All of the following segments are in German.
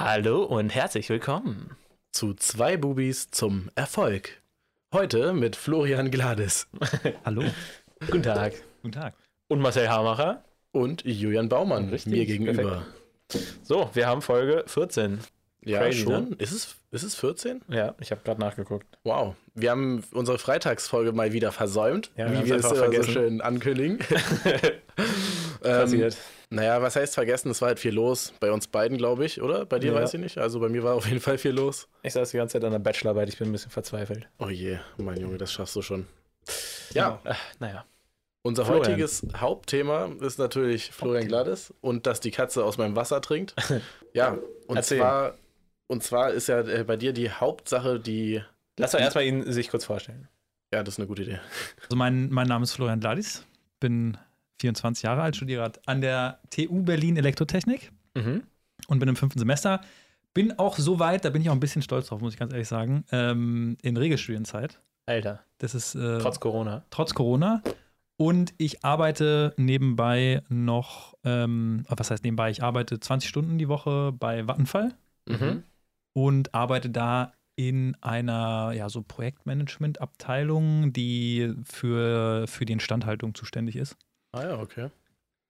Hallo und herzlich willkommen. zu zwei Bubis zum Erfolg. Heute mit Florian Glades Hallo. Guten Tag. Guten Tag. Und Marcel Hamacher. und Julian Baumann Richtig, mir gegenüber. So, wir haben Folge 14. Ja, Crazy, schon. ne? Ist, es, ist es 14? Ja, ich habe gerade nachgeguckt. Wow. Wir haben unsere Freitagsfolge mal wieder versäumt, Ja, wir wie wir es immer so vergessen. schön ankündigen. ähm, Passiert. Naja, was heißt vergessen? Es war halt viel los. Bei uns beiden, glaube ich, oder? Bei dir Ja. weiß ich nicht. Also bei mir war auf jeden Fall viel los. Ich saß die ganze Zeit an der Bachelorarbeit, ich bin ein bisschen verzweifelt. Oh je, mein Junge, das schaffst du schon. Ja, Äh, naja. Unser Florian. heutiges Hauptthema ist natürlich Florian Glades und dass die Katze aus meinem Wasser trinkt. Ja, und Erzähl. zwar und zwar ist ja äh, bei dir die Hauptsache die Lass doch erstmal ihn sich kurz vorstellen. ja, das ist eine gute Idee. Also mein, mein Name ist Florian Gladis, bin 24 Jahre alt, studiere an der TU Berlin Elektrotechnik Mhm. und bin im fünften Semester. Bin auch so weit, da bin ich auch ein bisschen stolz drauf, muss ich ganz ehrlich sagen, ähm, in Regelstudienzeit. Alter, Das ist äh, trotz Corona. trotz Corona. Und ich arbeite nebenbei noch, ähm, was heißt nebenbei? Ich arbeite 20 Stunden die Woche bei Vattenfall Mhm. und arbeite da in einer ja, so Projektmanagement-Abteilung, die für, für die Instandhaltung zuständig ist. Ah ja, okay.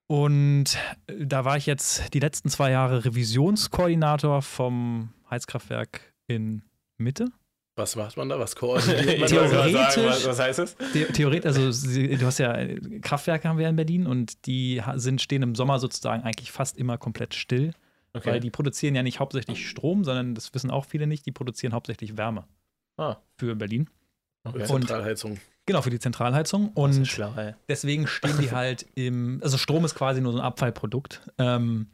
Und äh, da war ich jetzt die letzten zwei Jahre Revisionskoordinator vom Heizkraftwerk in Mitte. Was macht man da? Was koordiniert man gerade sagen, Theoretisch- was, was heißt es? The Theoretisch, also du hast ja äh, Kraftwerke haben wir in Berlin und die sind, stehen im Sommer sozusagen eigentlich fast immer komplett still, weil die produzieren ja nicht hauptsächlich Strom, sondern das wissen auch viele nicht, die produzieren hauptsächlich Wärme Ah, für Berlin. Okay. Zentralheizung. Genau, für die Zentralheizung. Und schlau, deswegen stehen die halt im, also Strom ist quasi nur so ein Abfallprodukt. Ähm,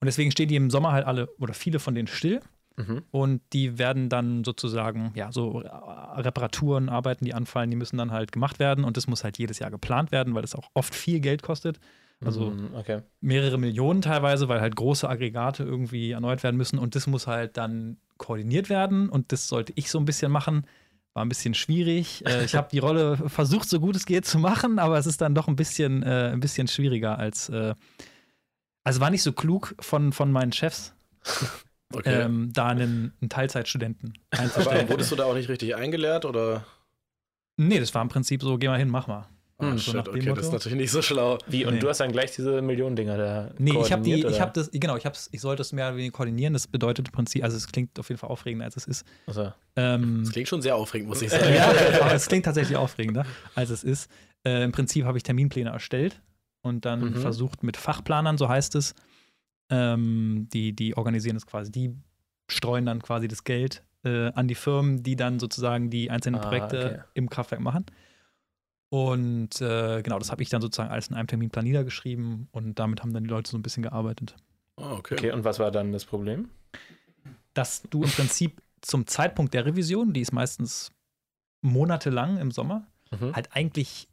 und deswegen stehen die im Sommer halt alle oder viele von denen still. Mhm. Und die werden dann sozusagen, ja, so Reparaturen, Arbeiten, die anfallen, die müssen dann halt gemacht werden. Und das muss halt jedes Jahr geplant werden, weil das auch oft viel Geld kostet. Also Mhm, okay. mehrere Millionen teilweise, weil halt große Aggregate irgendwie erneuert werden müssen. Und das muss halt dann koordiniert werden. Und das sollte ich so ein bisschen machen. War ein bisschen schwierig. Äh, ich habe die Rolle versucht, so gut es geht zu machen, aber es ist dann doch ein bisschen, äh, ein bisschen schwieriger als. Äh, also war nicht so klug von, von meinen Chefs, Okay. ähm, da einen, einen Teilzeitstudenten Aber einzustellen. wurdest du da auch nicht richtig eingelehrt oder? nee, das war im Prinzip so, geh mal hin, mach mal. Ah, so shit, nach dem okay, das ist Motto. natürlich nicht so schlau. Wie, und Nee. du hast dann gleich diese Millionendinger da Nee, ich habe die, koordiniert, ich oder? habe das, genau, ich hab's, ich sollte es mehr oder weniger koordinieren. Das bedeutet im Prinzip, also es klingt auf jeden Fall aufregender, als es ist. Also, Ähm, Das klingt schon sehr aufregend, muss ich sagen. ja, aber es klingt tatsächlich aufregender, als es ist. Äh, Im Prinzip habe ich Terminpläne erstellt und dann Mhm. versucht mit Fachplanern, so heißt es, ähm, die, die organisieren das quasi, die streuen dann quasi das Geld äh, an die Firmen, die dann sozusagen die einzelnen Ah, Projekte okay. im Kraftwerk machen. Und äh, genau, das habe ich dann sozusagen alles in einem Terminplan niedergeschrieben und damit haben dann die Leute so ein bisschen gearbeitet. Ah, okay. okay, und was war dann das Problem? dass du im Prinzip zum Zeitpunkt der Revision, die ist meistens monatelang im Sommer, Mhm. halt eigentlich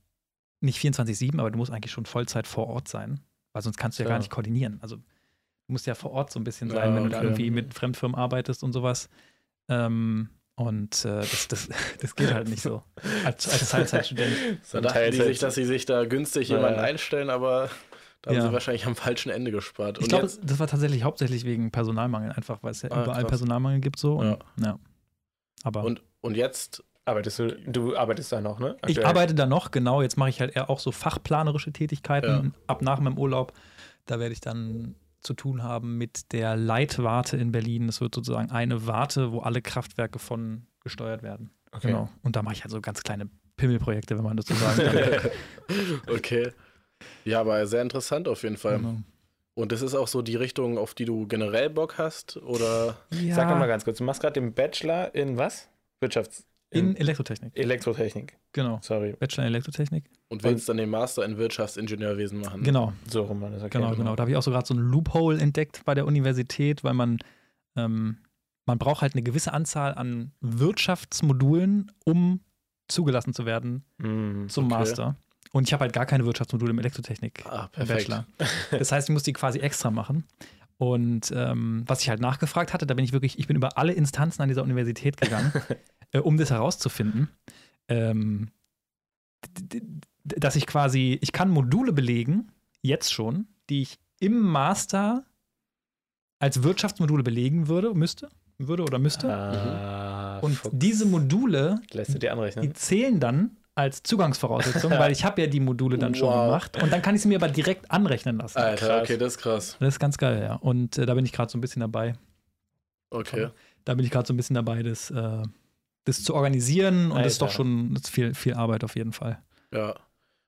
nicht 24-7, aber du musst eigentlich schon Vollzeit vor Ort sein, weil sonst kannst du ja Klar. gar nicht koordinieren. Also du musst ja vor Ort so ein bisschen Ja, sein, wenn du da okay. irgendwie mit Fremdfirmen arbeitest und sowas. Ähm, und äh, das, das, das geht halt nicht so als, als Teilzeitstudent. Da dachten die sich, dass sie sich da günstig Naja. jemanden einstellen, aber da haben Ja. sie wahrscheinlich am falschen Ende gespart. Ich Und glaube, jetzt- das war tatsächlich hauptsächlich wegen Personalmangel, einfach weil es ja Ah, überall krass. Personalmangel gibt so. Und, ja. Aber Und, und jetzt, Arbeitest du, du arbeitest da noch, ne? Ich Aktuell? arbeite da noch, genau. Jetzt mache ich halt eher auch so fachplanerische Tätigkeiten ab nach meinem Urlaub. Da werde ich dann zu tun haben mit der Leitwarte in Berlin. Das wird sozusagen eine Warte, wo alle Kraftwerke von gesteuert werden. Okay. Genau. Und da mache ich halt so ganz kleine Pimmelprojekte, wenn man das so sagen kann. okay. Ja, aber sehr interessant auf jeden Fall. Genau. Und das ist auch so die Richtung, auf die du generell Bock hast? Oder? Ja, Sag doch mal ganz kurz, du machst gerade den Bachelor in was? Wirtschafts... in Elektrotechnik. Elektrotechnik. Genau. Sorry, Bachelor in Elektrotechnik. Und willst dann den Master in Wirtschaftsingenieurwesen machen? Genau. so rum war das. Okay, Genau, genau. Da habe ich auch so gerade so ein Loophole entdeckt bei der Universität, weil man, ähm, man braucht halt eine gewisse Anzahl an Wirtschaftsmodulen, um zugelassen zu werden Mhm. zum Okay. Master. Und ich habe halt gar keine Wirtschaftsmodule im Elektrotechnik Ah. Bachelor. Das heißt, ich muss die quasi extra machen. Und ähm, was ich halt nachgefragt hatte, da bin ich wirklich, ich bin über alle Instanzen an dieser Universität gegangen, äh, um das herauszufinden. Ähm, dass ich quasi, ich kann Module belegen, jetzt schon, die ich im Master als Wirtschaftsmodule belegen würde, müsste, würde oder müsste. Ah, und Fuchs. diese Module, lässt du dir die anrechnen. zählen dann als Zugangsvoraussetzung, weil ich habe ja die Module dann schon Wow. gemacht und dann kann ich sie mir aber direkt anrechnen lassen. Alter, krass. okay, das ist krass. Das ist ganz geil, ja. Und äh, da bin ich gerade so ein bisschen dabei. Okay. Da bin ich gerade so ein bisschen dabei, das, äh, das zu organisieren und das ist doch Alter. schon viel, viel Arbeit auf jeden Fall. Ja.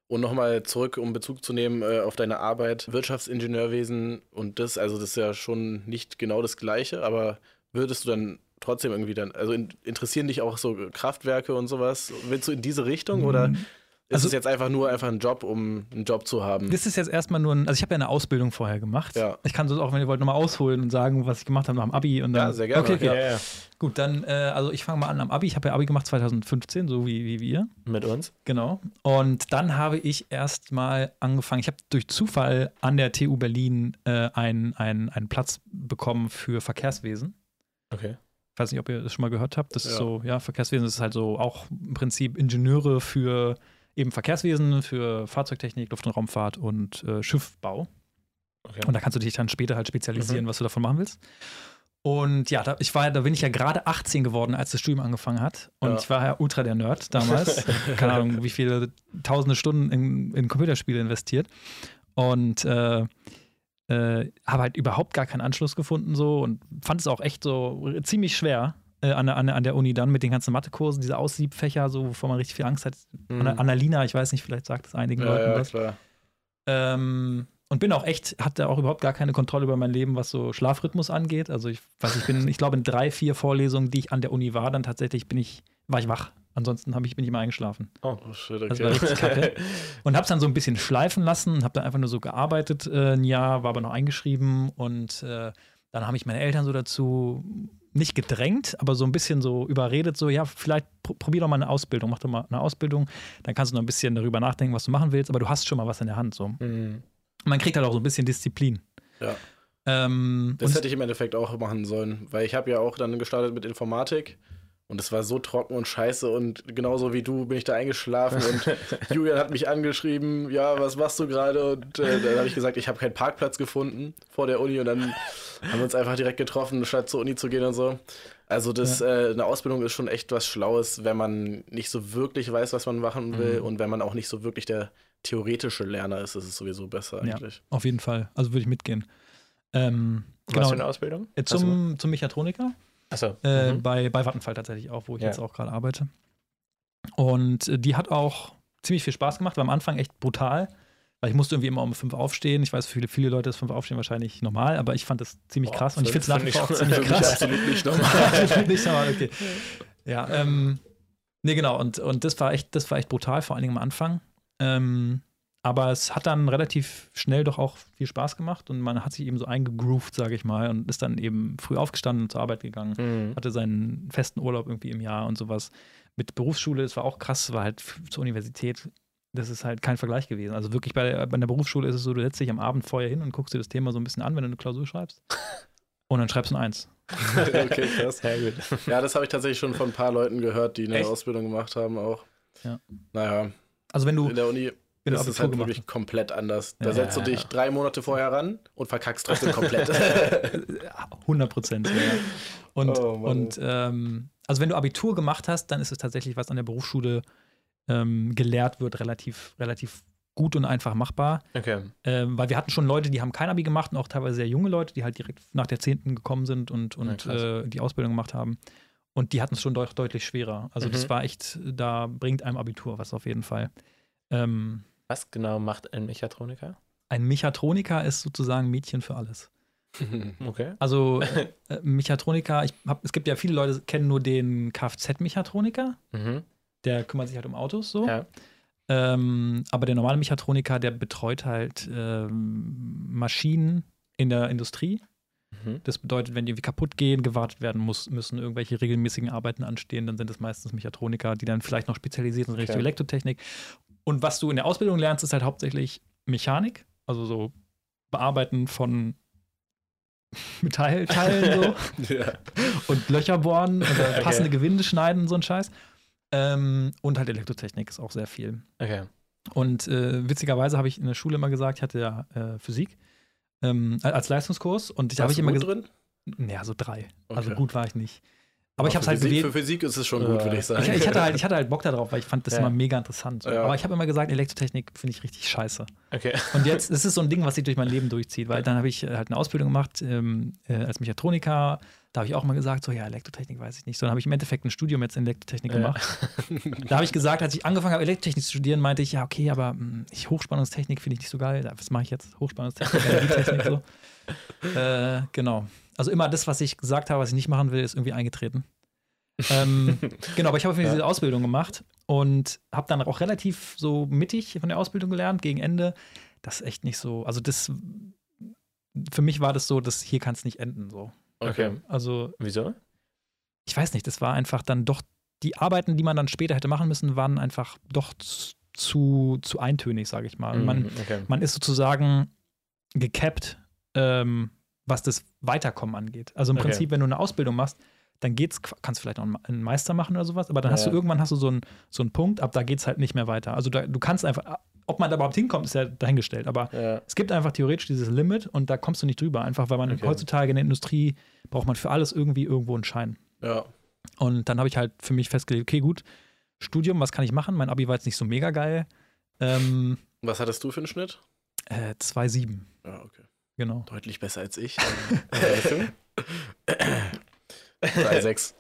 Und nochmal zurück, um Bezug zu nehmen äh, auf deine Arbeit, Wirtschaftsingenieurwesen und das, also das ist ja schon nicht genau das Gleiche, aber würdest du dann trotzdem irgendwie dann, also in, interessieren dich auch so Kraftwerke und sowas? Willst du in diese Richtung oder ist Also- es jetzt einfach nur einfach ein Job, um einen Job zu haben? Das ist jetzt erstmal nur ein, also ich habe ja eine Ausbildung vorher gemacht. Ja. Ich kann das auch, wenn ihr wollt, nochmal ausholen und sagen, was ich gemacht habe nach dem Abi. Und dann, Ja, sehr gerne. Okay, okay. Ja, ja. Gut, dann, äh, also ich fange mal an am Abi. Ich habe ja Abi gemacht 2015, so wie, wie wir. Mit uns. Genau. Und dann habe ich erst mal angefangen, ich habe durch Zufall an der TU Berlin äh, einen, einen, einen Platz bekommen für Verkehrswesen. Okay. Ich weiß nicht, ob ihr das schon mal gehört habt. Das ist so, ja, Verkehrswesen ist halt so auch im Prinzip Ingenieure für eben Verkehrswesen, für Fahrzeugtechnik, Luft- und Raumfahrt und äh, Schiffbau. okay. Und da kannst du dich dann später halt spezialisieren, Mhm. was du davon machen willst. Und ja, da, ich war, da bin ich ja gerade 18 geworden, als das Studium angefangen hat. Und Ja. ich war ja ultra der Nerd damals. Keine Ahnung, wie viele tausende Stunden in, in Computerspiele investiert. Und äh, äh, habe halt überhaupt gar keinen Anschluss gefunden so und fand es auch echt so ziemlich schwer äh, an, der, an, der, an der Uni dann mit den ganzen Mathekursen, diese Aussiebfächer, so wovor man richtig viel Angst hat. Mhm. Anna- Annalina, ich weiß nicht, vielleicht sagt es einigen ja, Leuten ja, was. klar. Ähm, und bin auch echt, hatte auch überhaupt gar keine Kontrolle über mein Leben, was so Schlafrhythmus angeht. Also ich weiß, ich bin, ich glaube, in drei, vier Vorlesungen, die ich an der Uni war, dann tatsächlich bin ich, war ich wach. Ansonsten ich, bin ich immer eingeschlafen. Oh shit, Das war richtig okay. kacke. Und hab's dann so ein bisschen schleifen lassen, hab dann einfach nur so gearbeitet äh, ein Jahr, war aber noch eingeschrieben und äh, dann haben mich meine Eltern so dazu nicht gedrängt, aber so ein bisschen so überredet, so, ja, vielleicht pr probier doch mal eine Ausbildung, mach doch mal eine Ausbildung, dann kannst du noch ein bisschen darüber nachdenken, was du machen willst, aber du hast schon mal was in der Hand, so. Mhm. Man kriegt halt auch so ein bisschen Disziplin. Ja. Ähm, Das hätte ich im Endeffekt auch machen sollen, weil ich habe ja auch dann gestartet mit Informatik und es war so trocken und scheiße und genauso wie du bin ich da eingeschlafen und Julian hat mich angeschrieben, ja, was machst du gerade? Und äh, dann habe ich gesagt, ich habe keinen Parkplatz gefunden vor der Uni und dann haben wir uns einfach direkt getroffen, statt zur Uni zu gehen und so. Also das, äh, eine Ausbildung ist schon echt was Schlaues, wenn man nicht so wirklich weiß, was man machen will Mhm. und wenn man auch nicht so wirklich der theoretische Lerner ist, ist es sowieso besser Ja. eigentlich. auf jeden Fall. Also würde ich mitgehen. Ähm, Was genau. für eine Ausbildung? Äh, zum, zum Mechatroniker. Achso. Äh, mhm. bei, bei Vattenfall tatsächlich auch, wo ich Ja. jetzt auch gerade arbeite. Und äh, die hat auch ziemlich viel Spaß gemacht, war am Anfang echt brutal, weil ich musste irgendwie immer um fünf aufstehen. Ich weiß, für viele, viele Leute ist fünf aufstehen wahrscheinlich normal, aber ich fand das ziemlich Boah, krass und ich finde es nach wie vor auch ziemlich krass. absolut nicht normal. nicht normal, okay. Ja, ähm, nee, genau, und, und das war echt, das war echt brutal, vor allen Dingen am Anfang. Ähm, aber es hat dann relativ schnell doch auch viel Spaß gemacht und man hat sich eben so eingegroovt, sage ich mal, und ist dann eben früh aufgestanden und zur Arbeit gegangen Mhm. hatte seinen festen Urlaub irgendwie im Jahr und sowas. Mit Berufsschule, das war auch krass, war halt zur Universität, das ist halt kein Vergleich gewesen. Also wirklich bei der, bei der Berufsschule ist es so, du setzt dich am Abend vorher hin und guckst dir das Thema so ein bisschen an, wenn du eine Klausur schreibst. Und dann schreibst du ein Eins. okay, krass. Sehr gut. Ja, das habe ich tatsächlich schon von ein paar Leuten gehört, die eine Echt? Ausbildung gemacht haben auch. Ja. Naja, Also wenn du, in der Uni wenn du ist halt gemacht wirklich komplett anders. Da Ja. setzt du dich drei Monate vorher ran und verkackst trotzdem komplett. hast, 100 Prozent. Ja. Und, Oh, und ähm, also wenn du Abitur gemacht hast, dann ist es tatsächlich, was an der Berufsschule ähm, gelehrt wird, relativ, relativ gut und einfach machbar. Okay. Ähm, weil wir hatten schon Leute, die haben kein Abi gemacht und auch teilweise sehr junge Leute, die halt direkt nach der 10. gekommen sind und, Ja, und krass. äh, die Ausbildung gemacht haben. Und die hatten es schon deut deutlich schwerer. Also das Mhm. war echt, da bringt einem Abitur was auf jeden Fall. Ähm, Was genau macht ein Mechatroniker? ein Mechatroniker ist sozusagen Mädchen für alles. Okay. Also äh, äh, Mechatroniker, ich hab, es gibt ja viele Leute, kennen nur den Kfz-Mechatroniker, Mhm. der kümmert sich halt um Autos so. Ja. Ähm, aber der normale Mechatroniker, der betreut halt ähm, Maschinen in der Industrie. Mhm. Das bedeutet, wenn die irgendwie kaputt gehen, gewartet werden muss, müssen irgendwelche regelmäßigen Arbeiten anstehen, dann sind es meistens Mechatroniker, die dann vielleicht noch spezialisiert sind in Richtung Okay. Elektrotechnik. Und was du in der Ausbildung lernst, ist halt hauptsächlich Mechanik, also so Bearbeiten von Metallteilen so ja. und Löcher bohren oder Okay. passende Gewinde schneiden, so ein Scheiß. Ähm, und halt Elektrotechnik ist auch sehr viel. Okay. Und äh, witzigerweise habe ich in der Schule immer gesagt, ich hatte ja äh, Physik. ähm, als Leistungskurs. Und da habe ich immer gesagt, drin? naja, so drei. Also Okay. gut war ich nicht. Aber ich habe halt Physik, gewählt. Für Physik ist es schon gut, würde ich sagen. Ich, ich, hatte halt, ich hatte halt Bock darauf, weil ich fand das Ja. immer mega interessant. Ja. Aber ich habe immer gesagt, Elektrotechnik finde ich richtig scheiße. Okay. Und jetzt ist es so ein Ding, was sich durch mein Leben durchzieht, weil dann habe ich äh, halt eine Ausbildung gemacht ähm, äh, als Mechatroniker. Da habe ich auch mal gesagt, so ja, Elektrotechnik weiß ich nicht. So, dann habe ich im Endeffekt ein Studium jetzt in Elektrotechnik Ja. gemacht. Da habe ich gesagt, als ich angefangen habe, Elektrotechnik zu studieren, meinte ich, ja, okay, aber mh, ich, Hochspannungstechnik finde ich nicht so geil. Was mache ich jetzt? Hochspannungstechnik, Energietechnik, so. Äh, genau. Also immer das, was ich gesagt habe, was ich nicht machen will, ist irgendwie eingetreten. ähm, genau, aber ich habe Fall diese Ausbildung gemacht und habe dann auch relativ so mittig von der Ausbildung gelernt, gegen Ende. Das ist echt nicht so. Also, das für mich war das so, dass hier kann es nicht enden. So. Okay. Also, Wieso? ich weiß nicht, das war einfach dann doch, die Arbeiten, die man dann später hätte machen müssen, waren einfach doch zu, zu eintönig, sage ich mal. Man, Mhm, okay. man ist sozusagen gekappt, ähm, was das Weiterkommen angeht. Also im Okay. Prinzip, wenn du eine Ausbildung machst, dann geht's, kannst du vielleicht noch einen- Meister machen oder sowas, aber dann Ja, hast du irgendwann hast du so einen, so einen Punkt, ab da geht es halt nicht mehr weiter. Also da, du kannst einfach, ob man da überhaupt hinkommt, ist ja dahingestellt, aber Ja. es gibt einfach theoretisch dieses Limit und da kommst du nicht drüber, einfach weil man Okay. heutzutage in der Industrie braucht man für alles irgendwie irgendwo einen Schein. Ja. Und dann habe ich halt für mich festgelegt, okay, gut, Studium, was kann ich machen? Mein Abi war jetzt nicht so mega geil. Ähm, Was hattest du für einen Schnitt? äh, 2,7, Ja, okay. Genau. Deutlich besser als ich. Äh, 3,6.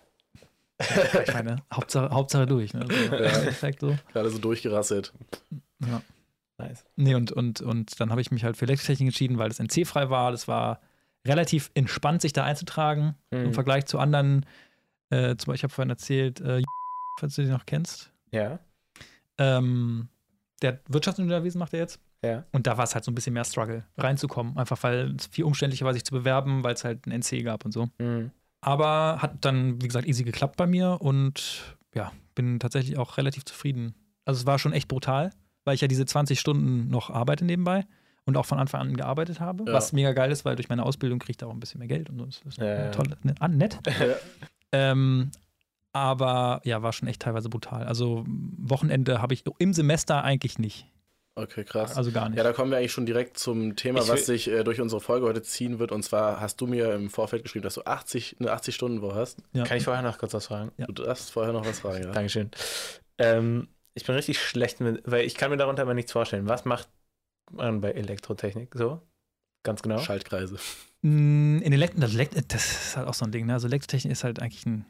Ich meine, Hauptsache, Hauptsache durch. Ne? So, Ja. Perfekt so. Gerade so durchgerasselt. Ja. Nice. Nee, und, und, und dann habe ich mich halt für Elektrotechnik entschieden, weil das NC-frei war. Das war relativ entspannt, sich da einzutragen im Mhm. Vergleich zu anderen. Äh, zum Beispiel, ich habe vorhin erzählt, äh, falls du den noch kennst. Ja. Ähm, der Wirtschaftsingenieurwesen macht er jetzt. Ja. Und da war es halt so ein bisschen mehr Struggle, reinzukommen. Einfach weil es viel umständlicher war, sich zu bewerben, weil es halt ein NC gab und so. Mhm. Aber hat dann, wie gesagt, easy geklappt bei mir und ja, bin tatsächlich auch relativ zufrieden. Also es war schon echt brutal, weil ich ja diese 20 Stunden noch arbeite nebenbei und auch von Anfang an gearbeitet habe, Ja. was mega geil ist, weil durch meine Ausbildung kriege ich da auch ein bisschen mehr Geld und so. Das ist ja. toll, ne, ah, nett. Ähm, aber ja, war schon echt teilweise brutal. Also Wochenende habe ich im Semester eigentlich nicht. Okay, krass. Also gar nicht. Ja, da kommen wir eigentlich schon direkt zum Thema, Ich was sich äh, durch unsere Folge heute ziehen wird. Und zwar hast du mir im Vorfeld geschrieben, dass du 80, eine 80-Stunden-Woche hast. ja. Kann ich vorher noch kurz was fragen? Ja. Du darfst vorher noch was fragen, ja. Dankeschön. Ähm, ich bin richtig schlecht mit, weil ich kann mir darunter immer nichts vorstellen. Was macht man bei Elektrotechnik so? Ganz genau. Schaltkreise. Mm, In Elekt das, das ist halt auch so ein Ding. Ne? Also Elektrotechnik ist halt eigentlich ein.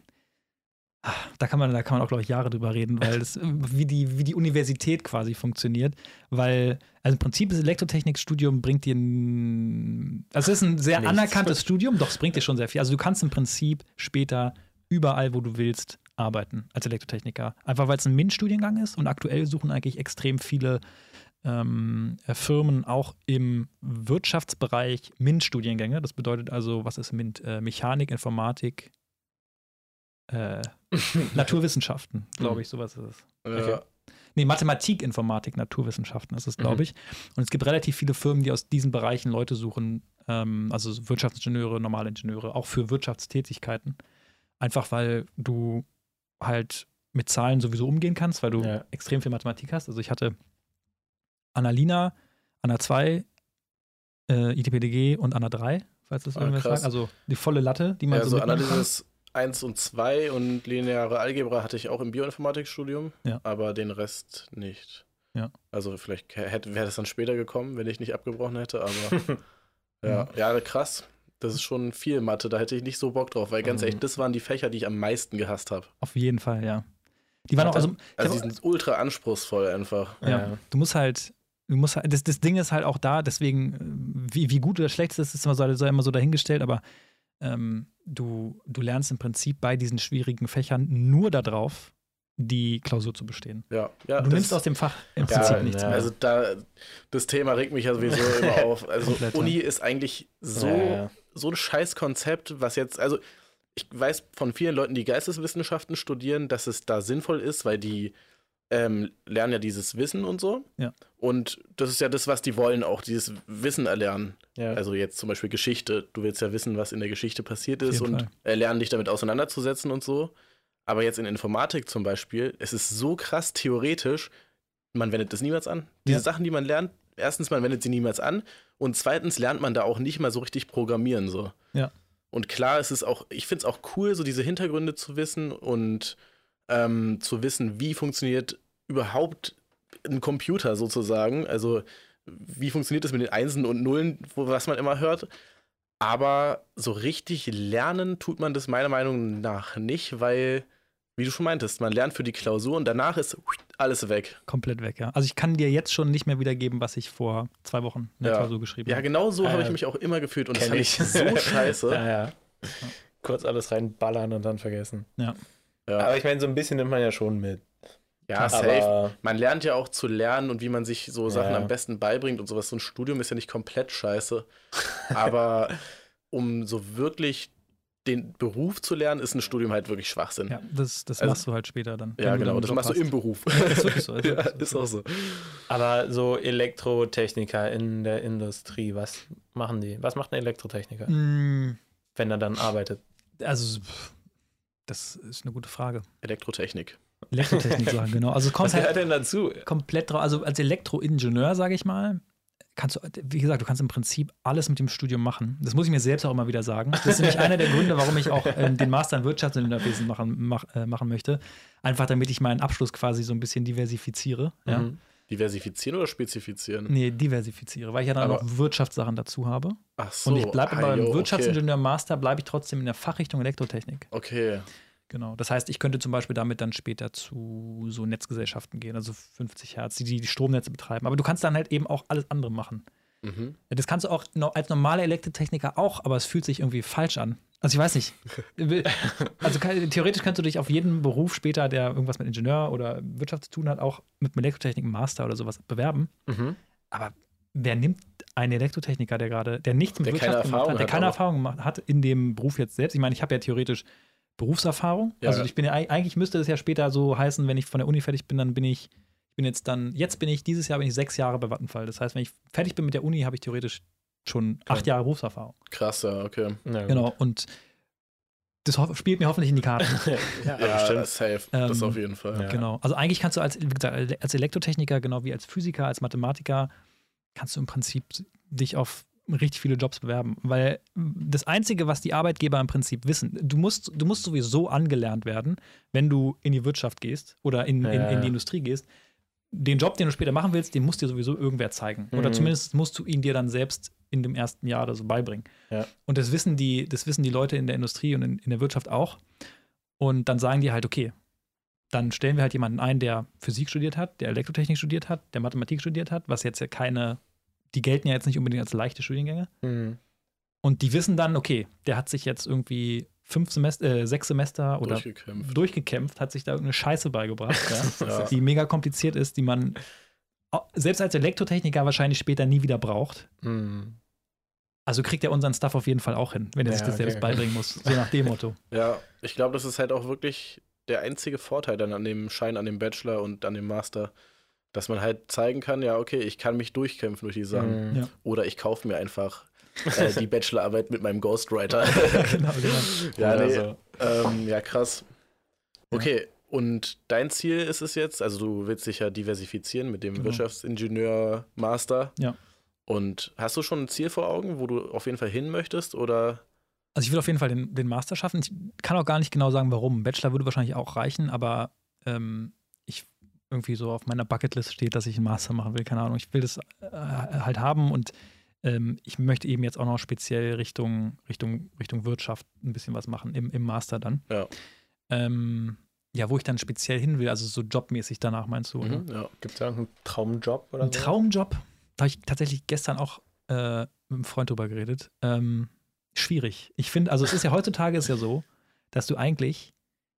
Da kann man, da kann man auch, glaube ich, Jahre drüber reden, weil das, wie, die, wie die Universität quasi funktioniert. Weil, also im Prinzip das Elektrotechnikstudium bringt dir ein, also es ist ein sehr Nichts. anerkanntes Studium, doch es bringt dir schon sehr viel. Also du kannst im Prinzip später überall, wo du willst, arbeiten als Elektrotechniker. Einfach weil es ein MINT-Studiengang ist und aktuell suchen eigentlich extrem viele ähm, äh, Firmen auch im Wirtschaftsbereich MINT-Studiengänge. Das bedeutet also, was ist MINT? Äh, Mechanik, Informatik, äh, Naturwissenschaften, glaube ich, sowas ist es. Ja. Nee, Mathematik, Informatik, Naturwissenschaften ist es, glaube Mhm. ich. Und es gibt relativ viele Firmen, die aus diesen Bereichen Leute suchen, ähm, also so Wirtschaftsingenieure, normale Ingenieure, auch für Wirtschaftstätigkeiten. Einfach weil du halt mit Zahlen sowieso umgehen kannst, weil du Ja. extrem viel Mathematik hast. Also ich hatte Annalina, Anna 2, äh, ITPDG und Anna 3, falls das Ah, irgendwas krass. sagt. Also die volle Latte, die man Ja, so so. Analysis 1 und 2 und lineare Algebra hatte ich auch im Bioinformatikstudium, Ja. aber den Rest nicht. Ja. Also vielleicht hätte, wäre das dann später gekommen, wenn ich nicht abgebrochen hätte, aber ja, ja, krass. Das ist schon viel Mathe, da hätte ich nicht so Bock drauf, weil ganz Mhm. ehrlich, das waren die Fächer, die ich am meisten gehasst habe. Auf jeden Fall, ja. Die waren auch, also, Also die sind ultra anspruchsvoll einfach. Ja. Du musst halt, du musst halt, das, das Ding ist halt auch da, deswegen, äh, wie, wie gut oder schlecht es ist, ist immer so, so immer so dahingestellt, aber ähm, du, du lernst im Prinzip bei diesen schwierigen Fächern nur darauf, die Klausur zu bestehen. Ja, ja. du das- nimmst aus dem Fach im Ja, Prinzip nichts ja. mehr. Also da, das Thema regt mich ja sowieso immer auf. Also Komplett, ja. Uni ist eigentlich so, Ja, ja. so ein scheiß Konzept, was jetzt, also ich weiß von vielen Leuten, die Geisteswissenschaften studieren, dass es da sinnvoll ist, weil die ähm, lernen ja dieses Wissen und so. Ja. Und das ist ja das, was die wollen, auch dieses Wissen erlernen. Ja. Also jetzt zum Beispiel Geschichte. Du willst ja wissen, was in der Geschichte passiert ist und lernen dich damit auseinanderzusetzen und so. Aber jetzt in Informatik zum Beispiel, es ist so krass theoretisch, man wendet das niemals an. Diese Ja. Sachen, die man lernt, erstens, man wendet sie niemals an und zweitens lernt man da auch nicht mal so richtig programmieren. So. Ja. Und klar, es ist auch, ich finde es auch cool, so diese Hintergründe zu wissen und ähm, zu wissen, wie funktioniert überhaupt ein Computer sozusagen. Also, wie funktioniert das mit den Einsen und Nullen, wo, was man immer hört. Aber so richtig lernen tut man das meiner Meinung nach nicht, weil, wie du schon meintest, man lernt für die Klausur und danach ist alles weg. Komplett weg, ja. Also ich kann dir jetzt schon nicht mehr wiedergeben, was ich vor zwei Wochen in der Ja. Klausur geschrieben Ja, habe. genau so Ah, habe ja. ich mich auch immer gefühlt und das fand ich. ich so scheiße. Ja, ja. Kurz alles reinballern und dann vergessen. Ja, Aber ich meine, so ein bisschen nimmt man ja schon mit. ja safe. Aber Man lernt ja auch zu lernen und wie man sich so Sachen Ja. am besten beibringt und sowas. So ein Studium ist ja nicht komplett scheiße. Aber um so wirklich den Beruf zu lernen, ist ein Studium halt wirklich Schwachsinn. Ja, das, das Also- machst du halt später dann. Ja, genau. Das machst du im Beruf. Ist wirklich so. Ist, ja, wirklich ist so. auch so. Aber so Elektrotechniker in der Industrie, was machen die? Was macht ein Elektrotechniker, Mm, wenn er dann arbeitet? Also, pff, das ist eine gute Frage. Elektrotechnik. Elektrotechnik sagen, genau. Also es kommt Was gehört halt denn dazu? komplett drauf. Also als Elektroingenieur, sage ich mal, kannst du, wie gesagt, du kannst im Prinzip alles mit dem Studium machen. Das muss ich mir selbst auch immer wieder sagen. Das ist nämlich einer der Gründe, warum ich auch ähm, den Master in Wirtschaftsingenieurwesen machen, mach, äh, machen möchte. Einfach damit ich meinen Abschluss quasi so ein bisschen diversifiziere. Ja? Diversifizieren oder spezifizieren? Nee, diversifiziere, weil ich ja dann Aber- noch Wirtschaftssachen dazu habe. Ach so. Und ich bleibe ah, beim jo, okay. Wirtschaftsingenieur-Master, bleibe ich trotzdem in der Fachrichtung Elektrotechnik. Okay. Genau. Das heißt, ich könnte zum Beispiel damit dann später zu so Netzgesellschaften gehen, also 50 Hertz, die die Stromnetze betreiben. Aber du kannst dann halt eben auch alles andere machen. Mhm. Das kannst du auch als normaler Elektrotechniker auch, aber es fühlt sich irgendwie falsch an. Also ich weiß nicht. Also kann, theoretisch könntest du dich auf jeden Beruf später, der irgendwas mit Ingenieur oder Wirtschaft zu tun hat, auch mit einem Elektrotechnik-Master oder sowas bewerben. Mhm. Aber wer nimmt einen Elektrotechniker, der gerade, der nichts mit Der Wirtschaft gemacht hat, der hat keine. Erfahrung gemacht hat in dem Beruf jetzt selbst? Ich meine, ich habe ja theoretisch Berufserfahrung. Ja, also ich bin ja eig- eigentlich müsste es ja später so heißen, wenn ich von der Uni fertig bin, dann bin ich, ich bin jetzt dann, jetzt bin ich, dieses Jahr bin ich sechs Jahre bei Vattenfall. Das heißt, wenn ich fertig bin mit der Uni, habe ich theoretisch schon acht Jahre Berufserfahrung. Krass, ja, okay. Gut. Genau. Und das spielt mir hoffentlich in die Karten. ja, Ja, bestimmt. safe. das Ähm, auf jeden Fall. ja. Genau. Also eigentlich kannst du als, wie gesagt, als Elektrotechniker, genau wie als Physiker, als Mathematiker, kannst du im Prinzip dich auf richtig viele Jobs bewerben. Weil das Einzige, was die Arbeitgeber im Prinzip wissen, du musst, du musst sowieso angelernt werden, wenn du in die Wirtschaft gehst oder in, in, Ja. in die Industrie gehst. Den Job, den du später machen willst, den muss dir sowieso irgendwer zeigen. Oder Mhm. zumindest musst du ihn dir dann selbst in dem ersten Jahr oder so beibringen. Ja. Und das wissen die, das wissen die Leute in der Industrie und in, in der Wirtschaft auch. Und dann sagen die halt, okay, dann stellen wir halt jemanden ein, der Physik studiert hat, der Elektrotechnik studiert hat, der Mathematik studiert hat, was jetzt ja keine, die gelten ja jetzt nicht unbedingt als leichte Studiengänge. Mhm. Und die wissen dann, okay, der hat sich jetzt irgendwie fünf Semester, äh, sechs Semester oder Durchgekämpft. durchgekämpft, hat sich da irgendeine Scheiße beigebracht, ja, Ja. die mega kompliziert ist, die man selbst als Elektrotechniker wahrscheinlich später nie wieder braucht. Mhm. Also kriegt er unseren Stuff auf jeden Fall auch hin, wenn er Ja, sich das okay, selbst beibringen muss. So nach dem Motto. Ja, ich glaube, das ist halt auch wirklich der einzige Vorteil dann an dem Schein, an dem Bachelor und an dem Master, dass man halt zeigen kann, ja, okay, ich kann mich durchkämpfen durch die Sachen. Mhm. Ja. Oder ich kaufe mir einfach äh, die Bachelorarbeit mit meinem Ghostwriter. genau, genau. ja, nee, so. ähm, ja, krass. Okay, und dein Ziel ist es jetzt, also du willst dich ja diversifizieren mit dem Genau. Wirtschaftsingenieur-Master. Ja. Und hast du schon ein Ziel vor Augen, wo du auf jeden Fall hin möchtest? Oder Also ich will auf jeden Fall den, den Master schaffen. Ich kann auch gar nicht genau sagen, warum. Bachelor würde wahrscheinlich auch reichen, aber ähm, ich irgendwie so auf meiner Bucketlist steht, dass ich einen Master machen will. Keine Ahnung. Ich will das äh, halt haben und ähm, ich möchte eben jetzt auch noch speziell Richtung, Richtung, Richtung Wirtschaft ein bisschen was machen im, im Master dann. Ja. Ähm, ja, wo ich dann speziell hin will, also so jobmäßig danach meinst du? Mhm, ja. Gibt es da irgendeinen Traumjob oder Ein so? Traumjob, da habe ich tatsächlich gestern auch äh, mit einem Freund drüber geredet. Ähm, schwierig. Ich finde, also es ist ja heutzutage ist ja so, dass du eigentlich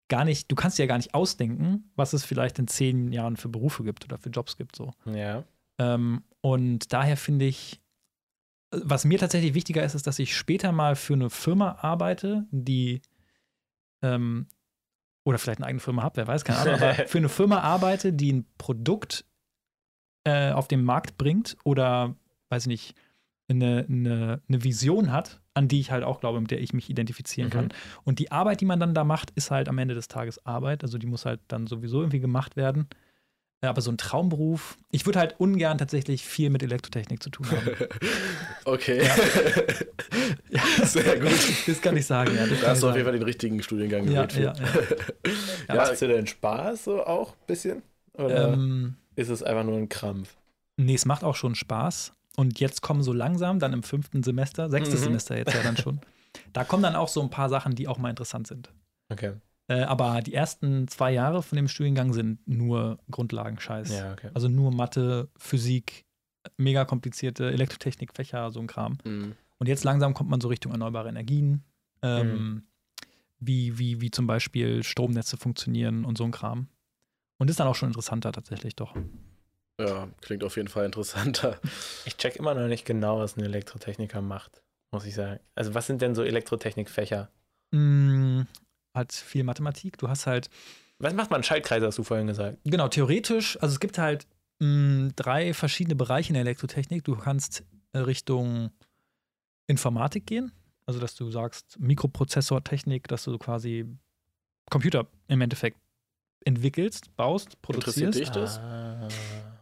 gar nicht, du kannst dir ja gar nicht ausdenken, was es vielleicht in zehn Jahren für Berufe gibt oder für Jobs gibt. So. Ja. Ähm, und daher finde ich, was mir tatsächlich wichtiger ist, ist, dass ich später mal für eine Firma arbeite, die ähm, oder vielleicht eine eigene Firma habe, wer weiß, keine Ahnung, aber für eine Firma arbeite, die ein Produkt äh, auf den Markt bringt oder, weiß ich nicht, eine, eine, eine Vision hat, an die ich halt auch glaube, mit der ich mich identifizieren Mhm. kann. Und die Arbeit, die man dann da macht, ist halt am Ende des Tages Arbeit. Also die muss halt dann sowieso irgendwie gemacht werden. Ja, aber so ein Traumberuf. Ich würde halt ungern tatsächlich viel mit Elektrotechnik zu tun haben. Okay. Ja. Sehr gut. Das kann ich sagen, ja. Das Da hast du auf jeden Fall den richtigen Studiengang ja, gewählt. ja, für. ja. Ja, Macht es dir denn Spaß so auch ein bisschen? Oder Ähm, ist es einfach nur ein Krampf? nee, es macht auch schon Spaß. Und jetzt kommen so langsam, dann im fünften Semester, sechstes Mhm. Semester jetzt ja dann schon, da kommen dann auch so ein paar Sachen, die auch mal interessant sind. Okay. Äh, aber die ersten zwei Jahre von dem Studiengang sind nur Grundlagenscheiß. Ja, okay. Also nur Mathe, Physik, mega komplizierte Elektrotechnik, Fächer, so ein Kram. Mhm. Und jetzt langsam kommt man so Richtung erneuerbare Energien, ähm, Mhm. wie, wie, wie zum Beispiel Stromnetze funktionieren und so ein Kram. Und ist dann auch schon interessanter tatsächlich doch. ja, klingt auf jeden Fall interessanter. Ich check immer noch nicht genau, was ein Elektrotechniker macht, muss ich sagen. Also was sind denn so Elektrotechnikfächer? Mm, halt viel Mathematik. Du hast halt, Was macht man? Schaltkreise, hast du vorhin gesagt. genau, theoretisch, also es gibt halt mm, drei verschiedene Bereiche in der Elektrotechnik. Du kannst äh, Richtung Informatik gehen, also dass du sagst Mikroprozessortechnik, dass du quasi Computer im Endeffekt entwickelst, baust, Interessiert produzierst. dich das? Ah,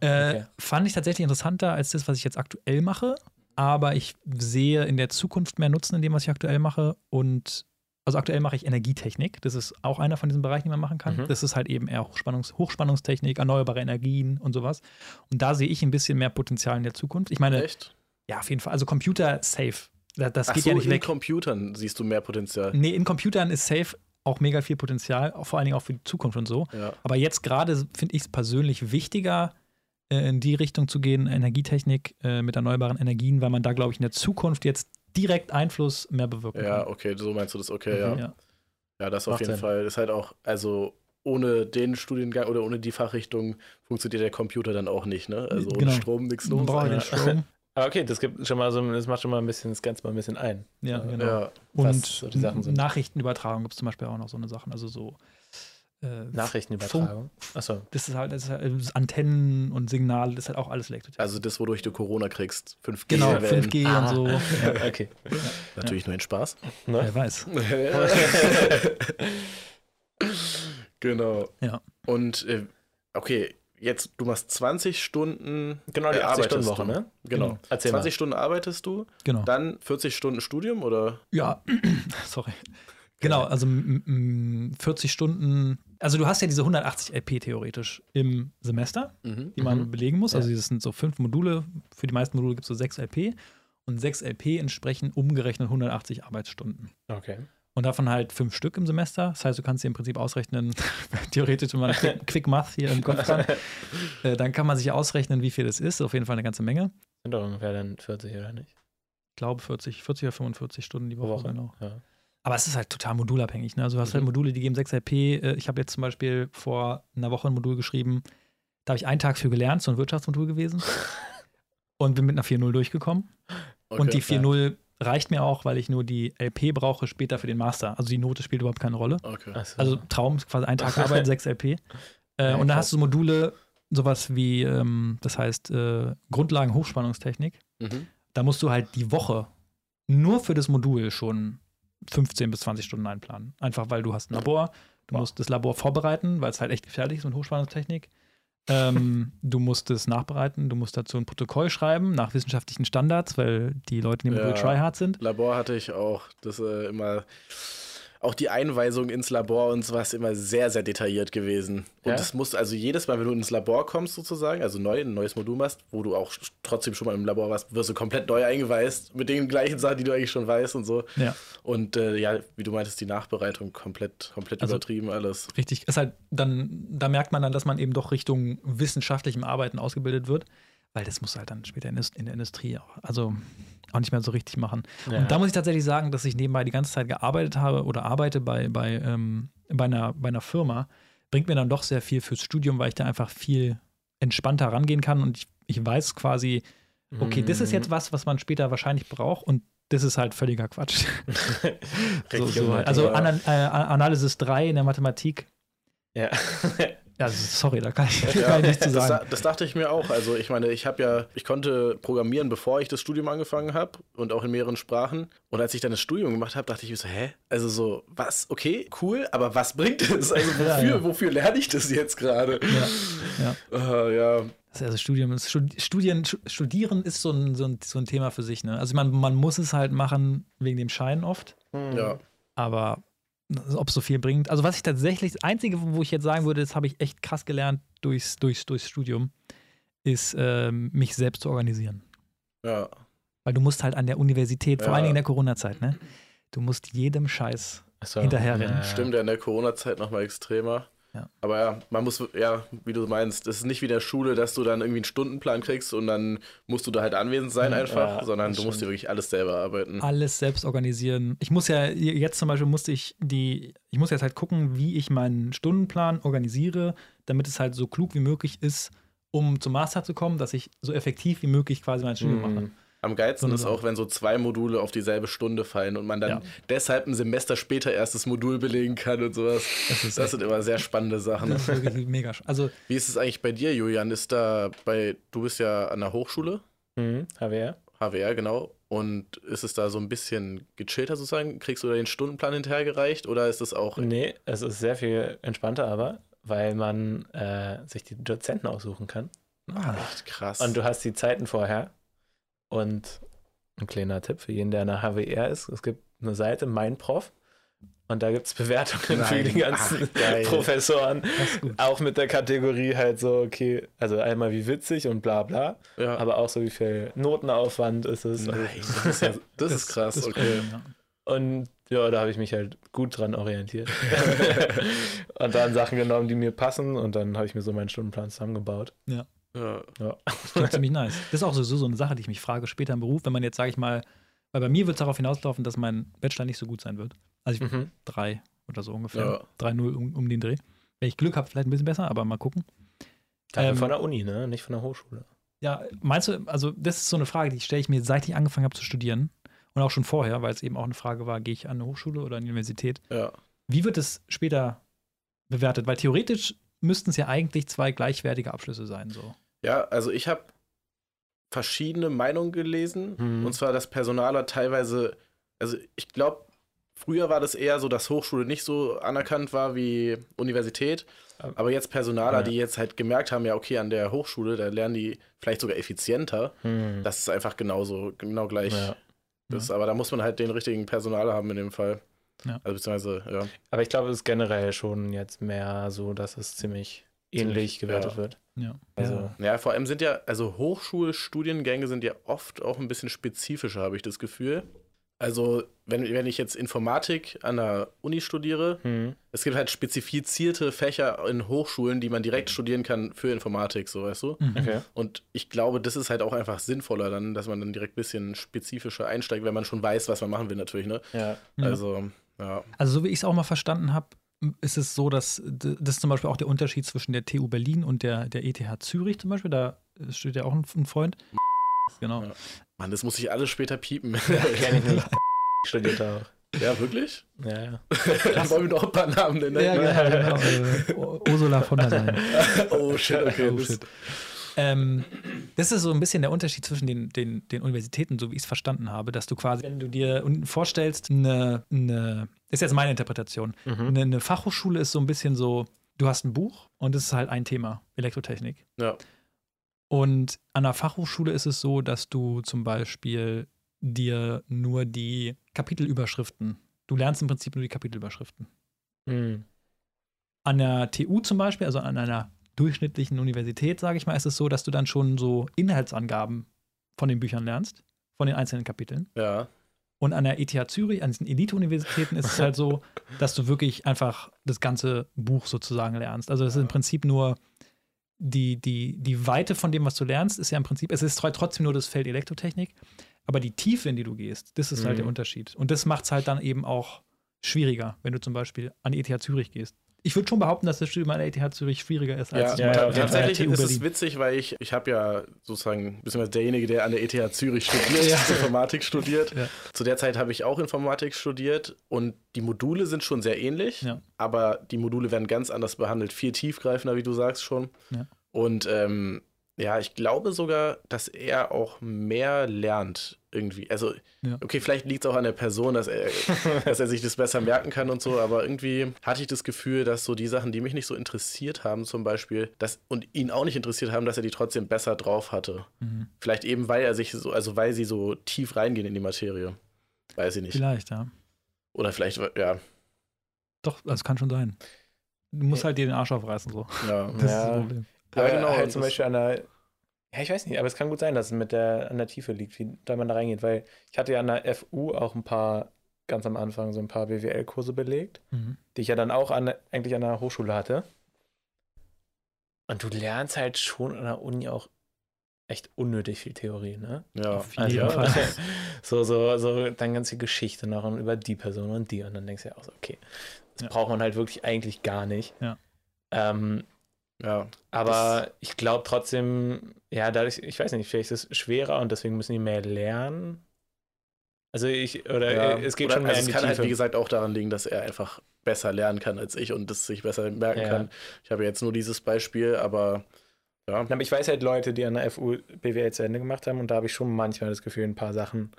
Äh, okay. Fand ich tatsächlich interessanter als das, was ich jetzt aktuell mache. Aber ich sehe in der Zukunft mehr Nutzen in dem, was ich aktuell mache. Und also aktuell mache ich Energietechnik. Das ist auch einer von diesen Bereichen, die man machen kann. Mhm. Das ist halt eben eher Hochspannungs Hochspannungstechnik, erneuerbare Energien und sowas. Und da sehe ich ein bisschen mehr Potenzial in der Zukunft. Ich meine, Echt? ja, auf jeden Fall. Also Computer safe. Da- Das Ach geht so, ja nicht in weg. Computern siehst du mehr Potenzial. Nee, in Computern ist safe auch mega viel Potenzial, auch vor allen Dingen auch für die Zukunft und so. Ja. Aber jetzt gerade finde ich es persönlich wichtiger, äh, in die Richtung zu gehen, Energietechnik äh, mit erneuerbaren Energien, weil man da, glaube ich, in der Zukunft jetzt direkt Einfluss mehr bewirken Ja, kann. okay, so meinst du das, okay, Mhm. ja. Ja. Ja, das auf Macht jeden Sinn. Fall. Ist halt auch, also ohne den Studiengang oder ohne die Fachrichtung funktioniert der Computer dann auch nicht, ne? Also ohne Genau. Strom nichts Man los. braucht Ja. den Strom. Aber okay, das gibt schon mal so, das macht schon mal ein bisschen, das Ganze mal ein bisschen ein. Ja, Ja. genau. Ja, was Und so die Sachen sind. Nachrichtenübertragung gibt es zum Beispiel auch noch so eine Sachen. Also so äh, Nachrichtenübertragung. Achso. Das ist halt, das ist halt äh, Antennen und Signale, das ist halt auch alles Elektrotechnik. also das, wodurch du Corona kriegst. 5G. genau, Wellen. 5G Ah. und so. Ja, Okay. Natürlich nur ein Spaß. Ne? wer weiß. genau. Ja. Und äh, okay, jetzt du machst 20 Stunden. Genau, die äh, 80-Stunden-Woche, arbeitest du. ne? Genau. Genau. Erzähl 20 Stunden arbeitest du, Genau. dann 40 Stunden Studium oder? Ja, sorry. Genau, also m- m- 40 Stunden. Also du hast ja diese 180 LP theoretisch im Semester, Mhm. die man Mhm. belegen muss. Also das sind so fünf Module. Für die meisten Module gibt es so sechs LP. Und sechs LP entsprechen umgerechnet 180 Arbeitsstunden. Okay. Und davon halt fünf Stück im Semester. Das heißt, du kannst dir im Prinzip ausrechnen, theoretisch wenn man Quick, Quick Math hier im Kopf dran, äh, dann kann man sich ausrechnen, wie viel das ist. Auf jeden Fall eine ganze Menge. Sind doch ungefähr dann 40 oder nicht? Ich glaube 40, 40 oder 45 Stunden die Woche. Woche. Genau. Ja. Aber es ist halt total modulabhängig. Ne? Also du hast halt Mhm. Module, die geben 6 LP. Äh, Ich habe jetzt zum Beispiel vor einer Woche ein Modul geschrieben, da habe ich einen Tag für gelernt, so ein Wirtschaftsmodul gewesen. und bin mit einer 4.0 durchgekommen. Okay. und die 4.0 reicht mir auch, weil ich nur die LP brauche später für den Master. Also die Note spielt überhaupt keine Rolle. Okay. Achso. Also Traum, quasi ein Tag Arbeit, 6 LP. Äh, Ja, und krass. hast du Module, sowas wie, ähm, das heißt, äh, Grundlagen Hochspannungstechnik. Mhm. Da musst du halt die Woche nur für das Modul schon 15 bis 20 Stunden einplanen. Einfach weil du hast ein Labor, du Wow. musst das Labor vorbereiten, weil es halt echt gefährlich ist mit Hochspannungstechnik. Ähm, du musst es nachbereiten, du musst dazu ein Protokoll schreiben nach wissenschaftlichen Standards, weil die Leute Modul Ja. tryhard sind. Labor hatte ich auch. Das äh, immer. Auch die Einweisung ins Labor und sowas immer sehr, sehr detailliert gewesen. Und Ja? das musst also jedes Mal, wenn du ins Labor kommst, sozusagen, also neu, ein neues Modul machst, wo du auch trotzdem schon mal im Labor warst, wirst du komplett neu eingeweist mit den gleichen Sachen, die du eigentlich schon weißt und so. Ja. Und äh, ja, wie du meintest, die Nachbereitung komplett, komplett Also- übertrieben alles. Richtig, ist halt dann, da merkt man dann, dass man eben doch Richtung wissenschaftlichem Arbeiten ausgebildet wird, weil das muss halt dann später in, der Industrie auch, also auch nicht mehr so richtig machen. Ja. Und da muss ich tatsächlich sagen, dass ich nebenbei die ganze Zeit gearbeitet habe oder arbeite bei, bei, ähm, bei, einer, bei einer Firma, bringt mir dann doch sehr viel fürs Studium, weil ich da einfach viel entspannter rangehen kann und ich, ich weiß quasi, okay, das ist Mhm. jetzt was, was man später wahrscheinlich braucht und das ist halt völliger Quatsch. so, so, unnötig, also äh, Analysis 3 in der Mathematik, Ja. Ja, sorry, da kann ich, Ja, kann ich nichts zu das, sagen. da- das dachte ich mir auch. Also ich meine, ich habe ja, ich konnte programmieren, bevor ich das Studium angefangen habe und auch in mehreren Sprachen. Und als ich dann das Studium gemacht habe, dachte ich mir so, hä? Also so, was? Okay, cool, aber was bringt es? Also wofür, Ja, ja. wofür lerne ich das jetzt gerade? Ja, ja. Äh, ja, Das also Studium, das Studi- Studien, Stu- Studieren ist so ein, so, ein, so ein Thema für sich. Ne? Also man, man muss es halt machen wegen dem Schein oft, ja. aber ob es so viel bringt. Also was ich tatsächlich, das Einzige, wo ich jetzt sagen würde, das habe ich echt krass gelernt durchs, durchs, durchs Studium, ist ähm, mich selbst zu organisieren. Ja, Weil du musst halt an der Universität, vor Ja. allen Dingen in der Corona-Zeit, ne? Du musst jedem Scheiß Achso. hinterherrennen. Ja. stimmt ja in der Corona-Zeit nochmal extremer. Ja. Aber ja, man muss, ja, wie du meinst, das ist nicht wie in der Schule, dass du dann irgendwie einen Stundenplan kriegst und dann musst du da halt anwesend sein einfach, Ja, sondern du musst dir wirklich alles selber arbeiten. alles selbst organisieren. Ich muss ja jetzt zum Beispiel musste ich die, ich muss jetzt halt gucken, wie ich meinen Stundenplan organisiere, damit es halt so klug wie möglich ist, um zum Master zu kommen, dass ich so effektiv wie möglich quasi mein Studium mache. Am geilsten ist auch, wenn so zwei Module auf dieselbe Stunde fallen und man dann Ja. deshalb ein Semester später erst das Modul belegen kann und sowas. Das Das sind immer sehr spannende Sachen. das ist wirklich mega. Also Wie ist es eigentlich bei dir, Julian? Ist da bei, du bist ja an der Hochschule, Mhm. HWR? HWR, genau. Und ist es da so ein bisschen gechillter sozusagen? Kriegst du da den Stundenplan hinterhergereicht oder ist es auch. Nee, es ist sehr viel entspannter, aber weil man äh, sich die Dozenten aussuchen kann. Echt krass. Und du hast die Zeiten vorher. Und ein kleiner Tipp für jeden, der an der HWR ist: Es gibt eine Seite, mein Prof. Und da gibt es Bewertungen für Nein. die ganzen Ach. Professoren. ist. Auch mit der Kategorie halt so, okay, also einmal wie witzig und bla bla, ja. aber auch so wie viel Notenaufwand ist es. Nein, das ist, ja, das ist krass. das okay. ja. Und ja, da habe ich mich halt gut dran orientiert. und dann Sachen genommen, die mir passen und dann habe ich mir so meinen Stundenplan zusammengebaut. Ja. Klingt ziemlich nice. Das ist auch sowieso so eine Sache, die ich mich frage später im Beruf, wenn man jetzt, sage ich mal, weil bei mir wird es darauf hinauslaufen, dass mein Bachelor nicht so gut sein wird. Also ich Mhm. drei oder so ungefähr. Ja. 3-0 um, um den Dreh. Wenn ich Glück habe, vielleicht ein bisschen besser, aber mal gucken. Dafür Ähm, von der Uni, ne? Nicht von der Hochschule. Ja, meinst du, also das ist so eine Frage, die stelle ich mir, seit ich angefangen habe zu studieren und auch schon vorher, weil es eben auch eine Frage war, gehe ich an eine Hochschule oder an die Universität? Ja. Wie wird es später bewertet? Weil theoretisch müssten es ja eigentlich zwei gleichwertige Abschlüsse sein. So. Ja, also ich habe verschiedene Meinungen gelesen. Mhm. Und zwar, dass Personaler teilweise, also ich glaube, früher war das eher so, dass Hochschule nicht so anerkannt war wie Universität. Aber jetzt Personaler, Ja. die jetzt halt gemerkt haben, ja, okay, an der Hochschule, da lernen die vielleicht sogar effizienter. Hm. Das ist einfach genauso, genau gleich. Ja. Das, aber da muss man halt den richtigen Personaler haben in dem Fall. Ja. Also beziehungsweise, ja. Aber ich glaube, es ist generell schon jetzt mehr so, dass es ziemlich ähnlich gewertet ja. wird. Ja. Also, ja. Vor allem sind ja, also Hochschulstudiengänge sind ja oft auch ein bisschen spezifischer, habe ich das Gefühl. Also, wenn, wenn ich jetzt Informatik an der Uni studiere, hm. es gibt halt spezifizierte Fächer in Hochschulen, die man direkt studieren kann für Informatik, so weißt du. Mhm. okay. Und ich glaube, das ist halt auch einfach sinnvoller dann, dass man dann direkt ein bisschen spezifischer einsteigt, wenn man schon weiß, was man machen will, natürlich, ne? Ja. Ja. Also, ja. Also, so wie ich es auch mal verstanden habe, ist es so, dass das ist zum Beispiel auch der Unterschied zwischen der TU Berlin und der, der ETH Zürich zum Beispiel. Da steht ja auch ein, ein Freund. Genau. Ja. Mann, das muss ich alles später piepen. Kenn ich nur. Studiert auch. ja, wirklich? Ja, ja. Dann wollen wir noch ein paar Namen nennen. Ja, genau. genau. Ursula von der Leyen. Oh shit, okay. Oh, das- shit. Ähm, das ist so ein bisschen der Unterschied zwischen den, den, den Universitäten, so wie ich es verstanden habe, dass du quasi, wenn du dir vorstellst, eine, eine ist jetzt meine Interpretation, Mhm. eine, eine Fachhochschule ist so ein bisschen so, du hast ein Buch und es ist halt ein Thema, Elektrotechnik. Ja. Und an einer Fachhochschule ist es so, dass du zum Beispiel dir nur die Kapitelüberschriften, du lernst im Prinzip nur die Kapitelüberschriften. Hm. An der TU zum Beispiel, also an einer durchschnittlichen Universität, sage ich mal, ist es so, dass du dann schon so Inhaltsangaben von den Büchern lernst, von den einzelnen Kapiteln. Ja. Und an der ETH Zürich, an diesen Elite-Universitäten ist es halt so, dass du wirklich einfach das ganze Buch sozusagen lernst. Also es ist im Prinzip nur die, die, die Weite von dem, was du lernst, ist ja im Prinzip, es ist trotzdem nur das Feld Elektrotechnik, aber die Tiefe, in die du gehst, das ist halt Mhm. der Unterschied. Und das macht es halt dann eben auch schwieriger, wenn du zum Beispiel an die ETH Zürich gehst. Ich würde schon behaupten, dass das Studium an der ETH Zürich schwieriger ist Ja, als ja, ja, tatsächlich ist es witzig, weil ich, ich habe ja sozusagen, beziehungsweise derjenige, der an der ETH Zürich studiert, Informatik studiert. Ja. Zu der Zeit habe ich auch Informatik studiert und die Module sind schon sehr ähnlich, Ja. aber die Module werden ganz anders behandelt, viel tiefgreifender, wie du sagst schon. Ja. Und ähm, ja, ich glaube sogar, dass er auch mehr lernt irgendwie. Also, Ja. okay, vielleicht liegt es auch an der Person, dass er, dass er sich das besser merken kann und so, aber irgendwie hatte ich das Gefühl, dass so die Sachen, die mich nicht so interessiert haben, zum Beispiel, dass, und ihn auch nicht interessiert haben, dass er die trotzdem besser drauf hatte. Mhm. Vielleicht eben, weil er sich so, also weil sie so tief reingehen in die Materie. Weiß ich nicht. Vielleicht, ja. Oder vielleicht, ja, Doch, das kann schon sein. Du musst Ja. halt dir den Arsch aufreißen, so. ja. Das ist Ja. das Problem. Ja, aber genau, halt zum Beispiel an der, ja, ich weiß nicht, aber es kann gut sein, dass es mit der, an der Tiefe liegt, wie da man da reingeht, weil ich hatte ja an der FU auch ein paar, ganz am Anfang so ein paar BWL-Kurse belegt, Mhm. die ich ja dann auch an, eigentlich an der Hochschule hatte. Und du lernst halt schon an der Uni auch echt unnötig viel Theorie, ne? Ja, Auf jeden Fall. so, so, so, dann ganz viel Geschichte noch und über die Person und die. Und dann denkst du ja auch so, okay, das Ja. braucht man halt wirklich eigentlich gar nicht. Ja. Ähm, ja. aber ich glaube trotzdem, ja, dadurch, ich weiß nicht, vielleicht ist es schwerer und deswegen müssen die mehr lernen. Also ich, oder ja. es geht Oder, schon mehr also es kann halt, Tiefe. wie gesagt, auch daran liegen, dass er einfach besser lernen kann als ich und das sich besser merken Ja. kann. Ich habe jetzt nur dieses Beispiel, aber ja. Aber ich weiß halt Leute, die an der FU BWL zu Ende gemacht haben und da habe ich schon manchmal das Gefühl, ein paar Sachen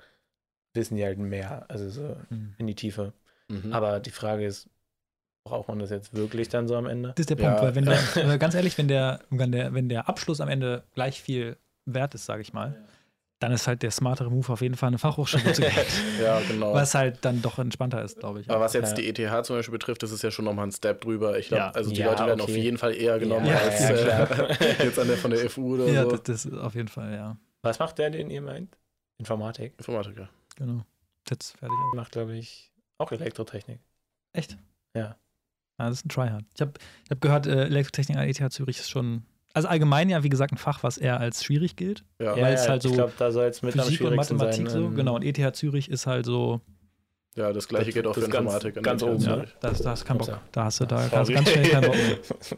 wissen die halt mehr, also so Mhm. in die Tiefe. Mhm. Aber die Frage ist, braucht man das jetzt wirklich dann so am Ende? Das ist der Ja. Punkt, weil wenn der, ganz ehrlich, wenn der, wenn der, wenn der Abschluss am Ende gleich viel wert ist, sage ich mal, dann ist halt der smartere Move auf jeden Fall eine Fachhochschule zu gehen. ja, genau. Was halt dann doch entspannter ist, glaube ich. Aber was jetzt Ja. die ETH zum Beispiel betrifft, das ist ja schon nochmal ein Step drüber. Ich glaube, Ja. also die Ja, Leute werden okay. auf jeden Fall eher genommen Ja, als ja, äh, jetzt an der von der FU oder ja, so. das, das ist auf jeden Fall, ja. Was macht der, den ihr meint? Informatik. Informatiker. Genau. Jetzt fertig. Macht, glaube ich, auch Elektrotechnik. Echt? Ja. Ja, das ist ein Tryhard. Ich habe ich hab gehört, äh, Elektrotechnik an ETH Zürich ist schon, also allgemein ja, wie gesagt, ein Fach, was eher als schwierig gilt. Ja, Weil es halt ich so glaube, da soll es mit Physik und Mathematik sein. so, ähm, genau. Und ETH Zürich ist halt so, ja das gleiche Das- gilt auch das für ganz- Informatik. an ganz der ETH oben, ja, da hast, da hast du keinen Bock. Da hast du, da hast ganz schnell keinen Bock mehr.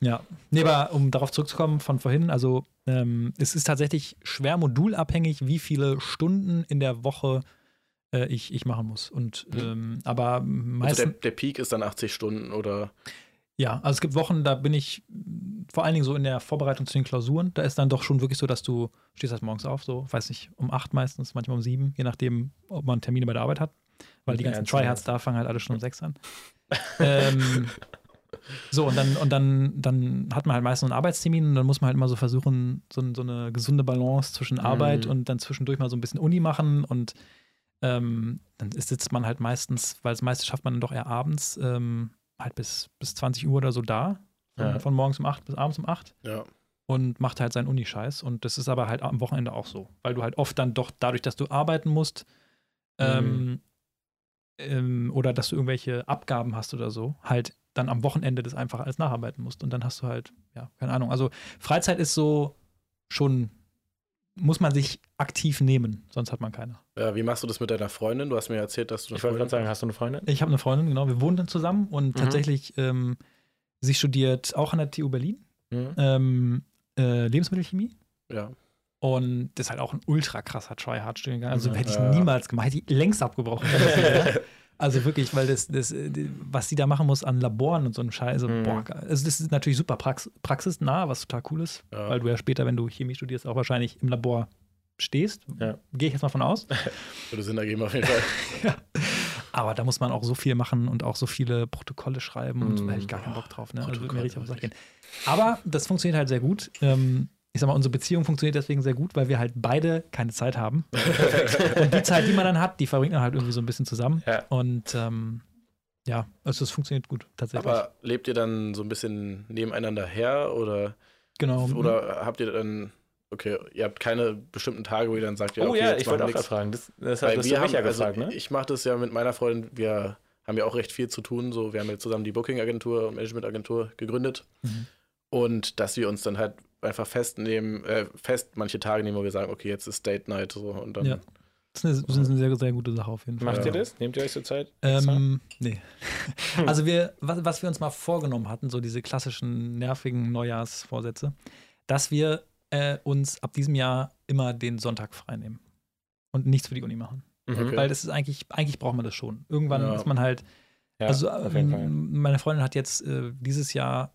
Ja, nee, aber um darauf zurückzukommen von vorhin, also ähm, es ist tatsächlich schwer modulabhängig, wie viele Stunden in der Woche äh, ich, ich machen muss. Und ähm, aber Also der, meistens, der Peak ist dann 80 Stunden oder ja, also es gibt Wochen, da bin ich vor allen Dingen so in der Vorbereitung zu den Klausuren, da ist dann doch schon wirklich so, dass du stehst halt morgens auf, so, weiß nicht, um acht meistens, manchmal um sieben, je nachdem, ob man Termine bei der Arbeit hat. Weil die Ja, ganzen. Tryhards da fangen halt alle schon um sechs an. ähm, so, und dann, und dann, dann hat man halt meistens einen Arbeitstermin und dann muss man halt immer so versuchen, so, so eine gesunde Balance zwischen Arbeit Mhm. und dann zwischendurch mal so ein bisschen Uni machen und ähm, dann ist, sitzt man halt meistens, weil das meiste schafft man dann doch eher abends, ähm, halt bis, bis 20 Uhr oder so da. Von, Ja. von morgens um 8 bis abends um 8 ja. und macht halt seinen Unischeiß. Und das ist aber halt am Wochenende auch so, weil du halt oft dann doch dadurch, dass du arbeiten musst ähm, ähm, oder dass du irgendwelche Abgaben hast oder so, halt dann am Wochenende das einfach alles nacharbeiten musst. Und dann hast du halt, ja, keine Ahnung. Also Freizeit ist so schon, muss man sich aktiv nehmen, sonst hat man keine. ja. Wie machst du das mit deiner Freundin? Du hast mir erzählt, dass du eine Ich wollte gerade Freundin sagen, hast du eine Freundin? Ich habe eine Freundin, genau, wir wohnen dann zusammen und Mhm. tatsächlich, ähm, sie studiert auch an der TU Berlin, Mhm. ähm, äh, Lebensmittelchemie. Ja. Und das ist halt auch ein ultra krasser Try-Hard-Studiengang. Also Mhm. hätte ich Ja. niemals gemacht, hätte ich längst abgebrochen. also wirklich, weil das, das, äh, die- was sie da machen muss an Laboren und so einem Scheiß, also, Mhm. boah, also das ist natürlich super prax praxisnah, was total cool ist, Ja. weil du ja später, wenn du Chemie studierst, auch wahrscheinlich im Labor stehst. Ja. Gehe ich jetzt mal von aus. Würde Sinn ergeben auf jeden Fall. Aber da muss man auch so viel machen und auch so viele Protokolle schreiben und da Mhm. hätte ich gar keinen Bock drauf. Ne? Also würde mir richtig auf den Sack wirklich. gehen. Aber das funktioniert halt sehr gut. Ähm, ich sag mal, unsere Beziehung funktioniert deswegen sehr gut, weil wir halt beide keine Zeit haben. und die Zeit, die man dann hat, die verbringt man halt irgendwie so ein bisschen zusammen. Ja. Und ähm, ja, also es funktioniert gut, tatsächlich. Aber lebt ihr dann so ein bisschen nebeneinander her oder, genau. oder habt ihr dann, okay, ihr habt keine bestimmten Tage, wo ihr dann sagt, ja, oh okay, ja, jetzt ich wollte auch nix. fragen. Das, das Weil hast wir mich ja haben, also gefragt, ne? Ich mache das ja mit meiner Freundin, wir haben ja auch recht viel zu tun. So, wir haben ja zusammen die Booking-Agentur und Management-Agentur gegründet. Mhm. Und dass wir uns dann halt einfach festnehmen, äh, fest manche Tage nehmen, wo wir sagen, okay, jetzt ist Date Night so und dann Ja. Das ist eine, das ist eine sehr, sehr gute Sache auf jeden Fall. Macht ihr das? Nehmt ihr euch zur Zeit? Ähm, nee. Also wir, was, was wir uns mal vorgenommen hatten, so diese klassischen nervigen Neujahrsvorsätze, dass wir äh, uns ab diesem Jahr immer den Sonntag frei nehmen und nichts für die Uni machen. Mhm. Okay. Weil das ist eigentlich, eigentlich braucht man das schon. Irgendwann Ja. ist man halt, Ja, also ähm, meine Freundin hat jetzt äh, dieses Jahr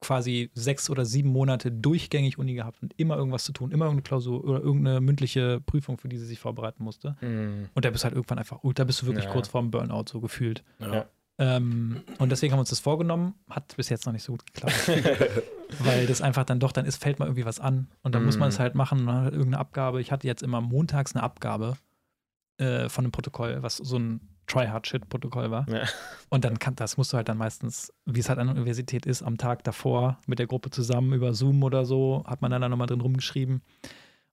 quasi sechs oder sieben Monate durchgängig Uni gehabt und immer irgendwas zu tun, immer irgendeine Klausur oder irgendeine mündliche Prüfung, für die sie sich vorbereiten musste. Mhm. Und da bist halt irgendwann einfach, da bist du wirklich Ja. kurz vorm Burnout so gefühlt. Ja. Ähm, und deswegen haben wir uns das vorgenommen. Hat bis jetzt noch nicht so gut geklappt. weil das einfach dann doch, dann ist, fällt mal irgendwie was an. Und dann muss man Mhm. es halt machen. Man hat irgendeine Abgabe. Ich hatte jetzt immer montags eine Abgabe äh, von einem Protokoll, was so ein Try-Hard-Shit-Protokoll war. Ja. Und dann kann, das musst du halt dann meistens, wie es halt an der Universität ist, am Tag davor mit der Gruppe zusammen über Zoom oder so, hat man dann da nochmal drin rumgeschrieben.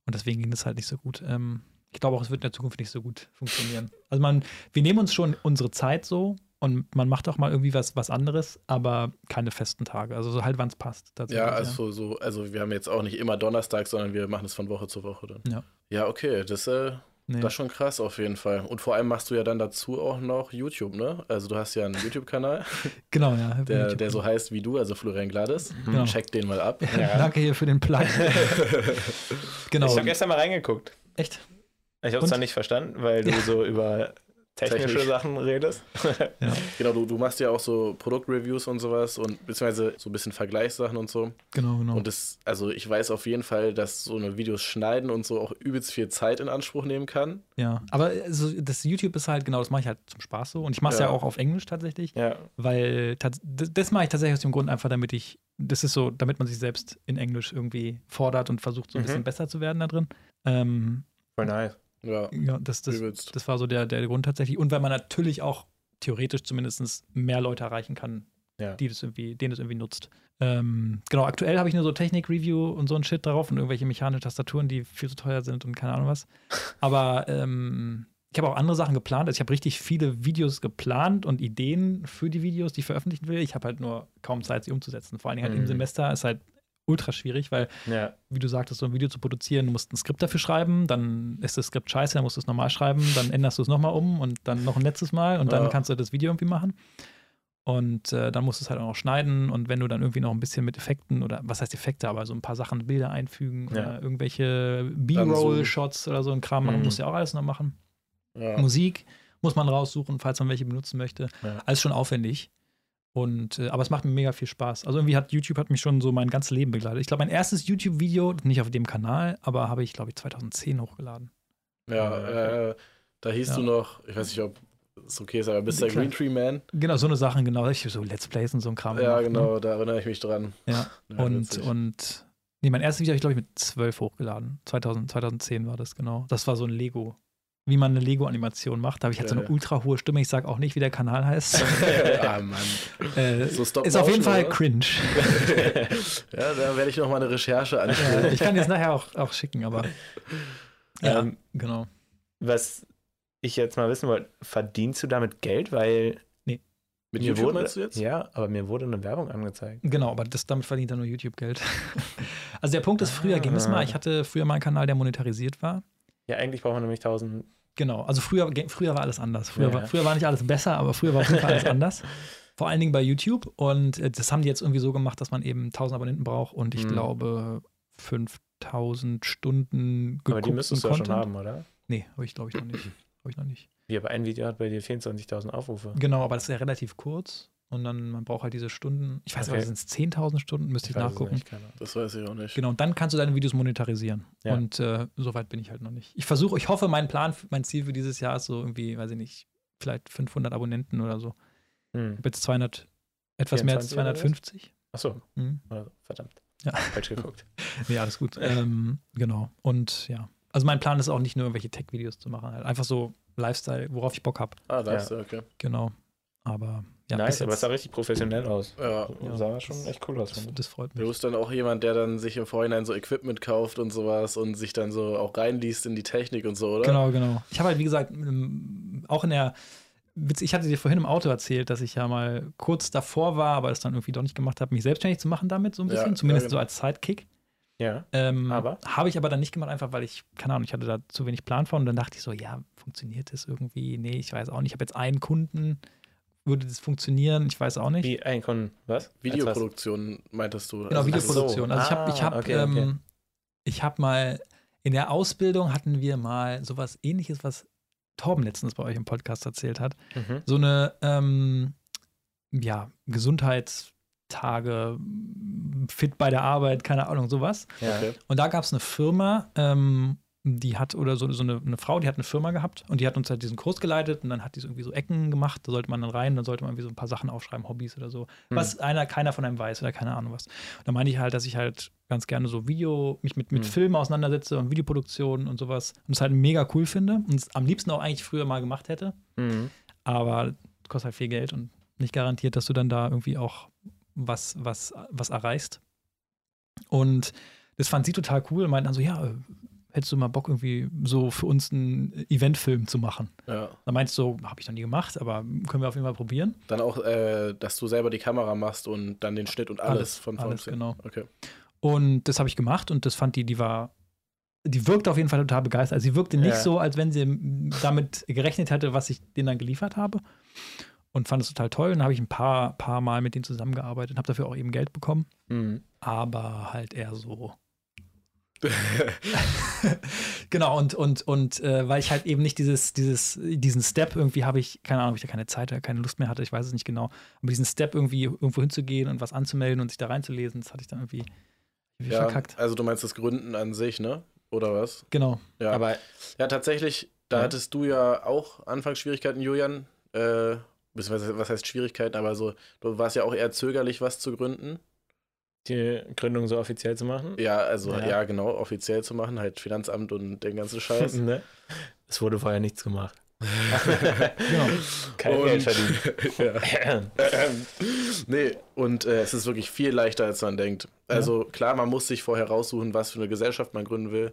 Und deswegen ging das halt nicht so gut. Ähm, ich glaube auch, es wird in der Zukunft nicht so gut funktionieren. Also man, wir nehmen uns schon unsere Zeit so und man macht auch mal irgendwie was, was anderes, aber keine festen Tage. Also so halt, wann es passt. Ja, also so, also wir haben jetzt auch nicht immer Donnerstag, sondern wir machen es von Woche zu Woche dann. Ja. Ja, okay, das, äh, Nee. das ist schon krass auf jeden Fall. Und vor allem machst du ja dann dazu auch noch YouTube, ne? Also du hast ja einen YouTube-Kanal, Genau, ja. der, YouTube. der so heißt wie du, also Florian Gladys. Genau. Check den mal ab. Ja. Danke hier für den Plug. genau. Ich habe gestern mal reingeguckt. Echt? Ich habe es zwar nicht verstanden, weil du so über technische Technisch. Sachen redest. Ja. Genau, du, du machst ja auch so Produktreviews und sowas und beziehungsweise so ein bisschen Vergleichssachen und so. Genau, genau. Und das, also ich weiß auf jeden Fall, dass so eine Videos schneiden und so auch übelst viel Zeit in Anspruch nehmen kann. ja. Aber also, das YouTube ist halt, genau, das mache ich halt zum Spaß so. Und ich mache es ja. Ja. auch auf Englisch tatsächlich. Ja. Weil das mache ich tatsächlich aus dem Grund einfach, damit ich, das ist so, damit man sich selbst in Englisch irgendwie fordert und versucht, so ein Mhm. bisschen besser zu werden da drin. Ähm, Voll nice. Ja, ja, das, das, übelst. das war so der, der Grund tatsächlich. Und weil man natürlich auch theoretisch zumindest mehr Leute erreichen kann, Ja. die das irgendwie, denen das irgendwie nutzt. Ähm, genau, aktuell habe ich nur so Technik-Review und so ein Shit drauf und irgendwelche mechanische Tastaturen, die viel zu teuer sind und keine Ahnung was. Aber ähm, ich habe auch andere Sachen geplant. Also ich habe richtig viele Videos geplant und Ideen für die Videos, die ich veröffentlichen will. Ich habe halt nur kaum Zeit, sie umzusetzen. Vor allen Dingen halt im Mhm. Semester ist halt ultra schwierig, weil, Ja. wie du sagtest, so ein Video zu produzieren, du musst ein Skript dafür schreiben, dann ist das Skript scheiße, dann musst du es nochmal schreiben, dann änderst du es nochmal um und dann noch ein letztes Mal und dann Ja. kannst du das Video irgendwie machen. Und äh, dann musst du es halt auch noch schneiden und wenn du dann irgendwie noch ein bisschen mit Effekten oder was heißt Effekte, aber so ein paar Sachen, Bilder einfügen Ja. oder irgendwelche Dann B-Roll-Shots oder so ein Kram machen, Mhm. musst du ja auch alles noch machen. Musik muss man raussuchen, falls man welche benutzen möchte. Alles schon aufwendig. Und, äh, aber es macht mir mega viel Spaß. Also irgendwie hat YouTube hat mich schon so mein ganzes Leben begleitet. Ich glaube, mein erstes YouTube-Video, nicht auf dem Kanal, aber habe ich, glaube ich, 2010 hochgeladen. Ja, äh, da hieß Ja. du noch, ich weiß nicht, ob es okay ist, aber Mr. Klar. Green Tree Man. Genau, so eine Sachen, genau. Ich so Let's Plays und so ein Kram. Ja, gemacht, genau, da erinnere ich mich dran. Ne? Ja. Ja, Und, witzig. und nee, mein erstes Video habe ich, glaube ich, mit 12 hochgeladen. 2000, 2010 war das, genau. Das war so ein Lego. Wie man eine Lego-Animation macht. Da habe ich halt so eine ultra hohe Stimme. Ich sage auch nicht, wie der Kanal heißt. ah, Mann. äh, So Stop ist auf jeden Fall oder? cringe. ja, da werde ich noch mal eine Recherche Ja, anstellen. ich kann jetzt nachher auch, auch schicken, aber. Ja, Ähm, genau. Was ich jetzt mal wissen wollte, verdienst du damit Geld? Weil Mit mir YouTube wurde, meinst du jetzt? Ja, aber mir wurde eine Werbung angezeigt. Genau, aber das, damit verdient er nur YouTube-Geld. also der Punkt ist, früher ging es mal, ich hatte früher mal einen Kanal, der monetarisiert war. Ja, eigentlich braucht man nämlich 1000. Genau, also früher, früher war alles anders. Früher, Ja, war, früher war nicht alles besser, aber früher war auf jeden Fall alles anders. Vor allen Dingen bei YouTube. Und äh, das haben die jetzt irgendwie so gemacht, dass man eben 1000 Abonnenten braucht und ich Mhm. glaube 5000 Stunden Aber die müsstest du ja schon haben, oder? Nee, habe ich glaube ich noch nicht. Habe ich noch nicht. Wie, aber ein Video hat bei dir 24.000 Aufrufe. Genau, aber das ist ja relativ kurz. Und dann, man braucht halt diese Stunden. Ich weiß Okay. nicht, sind es 10.000 Stunden? Müsste ich, es nachgucken. Das weiß ich auch nicht. Genau, und dann kannst du deine Videos monetarisieren. Ja. Und äh, so weit bin ich halt noch nicht. Ich versuche, ich hoffe, mein Plan, mein Ziel für dieses Jahr ist so irgendwie, weiß ich nicht, vielleicht 500 Abonnenten oder so. Hm. Ich habe jetzt 200, etwas mehr als 24 oder was? 250. Achso, Mhm. also, verdammt. Ja. Falsch geguckt. Ja, alles gut. ähm, genau. Und ja, also mein Plan ist auch nicht nur irgendwelche Tech-Videos zu machen, halt einfach so Lifestyle, worauf ich Bock habe. Ah, da Ja. ist er, okay. Genau. Aber ja, nice, aber es sah richtig professionell aus. Ja. Ja. Sah schon echt cool aus. das, das freut Du mich. bist dann auch jemand, der dann sich im Vorhinein so Equipment kauft und sowas und sich dann so auch reinliest in die Technik und so, oder? Genau, genau. Ich habe halt, wie gesagt, auch in der Witz, ich hatte dir vorhin im Auto erzählt, dass ich ja mal kurz davor war, aber es dann irgendwie doch nicht gemacht habe, mich selbstständig zu machen damit, so ein Ja, bisschen, ja, zumindest genau. so als Sidekick. Ja. Ähm, Aber? Habe ich aber dann nicht gemacht, einfach weil ich, keine Ahnung, ich hatte da zu wenig Plan von. Und dann dachte ich so, ja, funktioniert das irgendwie? Nee, ich weiß auch nicht. Ich habe jetzt einen Kunden. Würde das funktionieren? Ich weiß auch nicht. Wie ein Kunden, was? Videoproduktion meintest du. Genau, Also, Videoproduktion. Also ich habe ich Ah, hab, okay, okay. ähm, ich hab mal, in der Ausbildung hatten wir mal sowas ähnliches, was Torben letztens bei euch im Podcast erzählt hat. Mhm. So eine, ähm, ja, Gesundheitstage, fit bei der Arbeit, keine Ahnung, sowas. Ja. Okay. Und da gab es eine Firma, ähm, die hat, oder so, so eine, eine Frau, die hat eine Firma gehabt und die hat uns halt diesen Kurs geleitet und dann hat die so irgendwie so Ecken gemacht, da sollte man dann rein, dann sollte man irgendwie so ein paar Sachen aufschreiben, Hobbys oder so, Hm. was einer, keiner von einem weiß oder keine Ahnung was. Und da meinte ich halt, dass ich halt ganz gerne so Video, mich mit, mit Hm. Filmen auseinandersetze und Videoproduktion und sowas und es halt mega cool finde und es am liebsten auch eigentlich früher mal gemacht hätte, Mhm. aber kostet halt viel Geld und nicht garantiert, dass du dann da irgendwie auch was, was, was erreichst. Und das fand sie total cool und meinte dann so, ja, hättest du mal Bock, irgendwie so für uns einen Eventfilm zu machen? Ja. Da meinst du, so, habe ich noch nie gemacht, aber können wir auf jeden Fall probieren. Dann auch, äh, dass du selber die Kamera machst und dann den Schnitt und alles, Alles, von alles, vorn genau. Okay. Und das habe ich gemacht und das fand die, die war, die wirkte auf jeden Fall total begeistert. Also sie wirkte nicht Ja. so, als wenn sie damit gerechnet hätte, was ich denen dann geliefert habe. Und fand es total toll. Und dann habe ich ein paar, paar Mal mit denen zusammengearbeitet und habe dafür auch eben Geld bekommen. Mhm. aber halt eher so. genau, und, und, und äh, weil ich halt eben nicht dieses, dieses, diesen Step irgendwie habe ich, keine Ahnung, ob ich da keine Zeit oder keine Lust mehr hatte, ich weiß es nicht genau, aber diesen Step irgendwie irgendwo hinzugehen und was anzumelden und sich da reinzulesen, das hatte ich dann irgendwie, irgendwie ja, verkackt. also du meinst das Gründen an sich, ne? Oder was? Genau. Ja. Aber Ja, tatsächlich, da Ja. hattest du ja auch Anfangsschwierigkeiten, Julian. Äh, was heißt Schwierigkeiten, aber so, du warst ja auch eher zögerlich, was zu gründen. Die Gründung so offiziell zu machen? Ja, also ja, Ja. genau, offiziell zu machen, halt Finanzamt und den ganzen Scheiß. ne? Es wurde vorher nichts gemacht. Genau. Kein Und- Geld verdient. ja. nee, und äh, es ist wirklich viel leichter, als man denkt. Also klar, man muss sich vorher raussuchen, was für eine Gesellschaft man gründen will.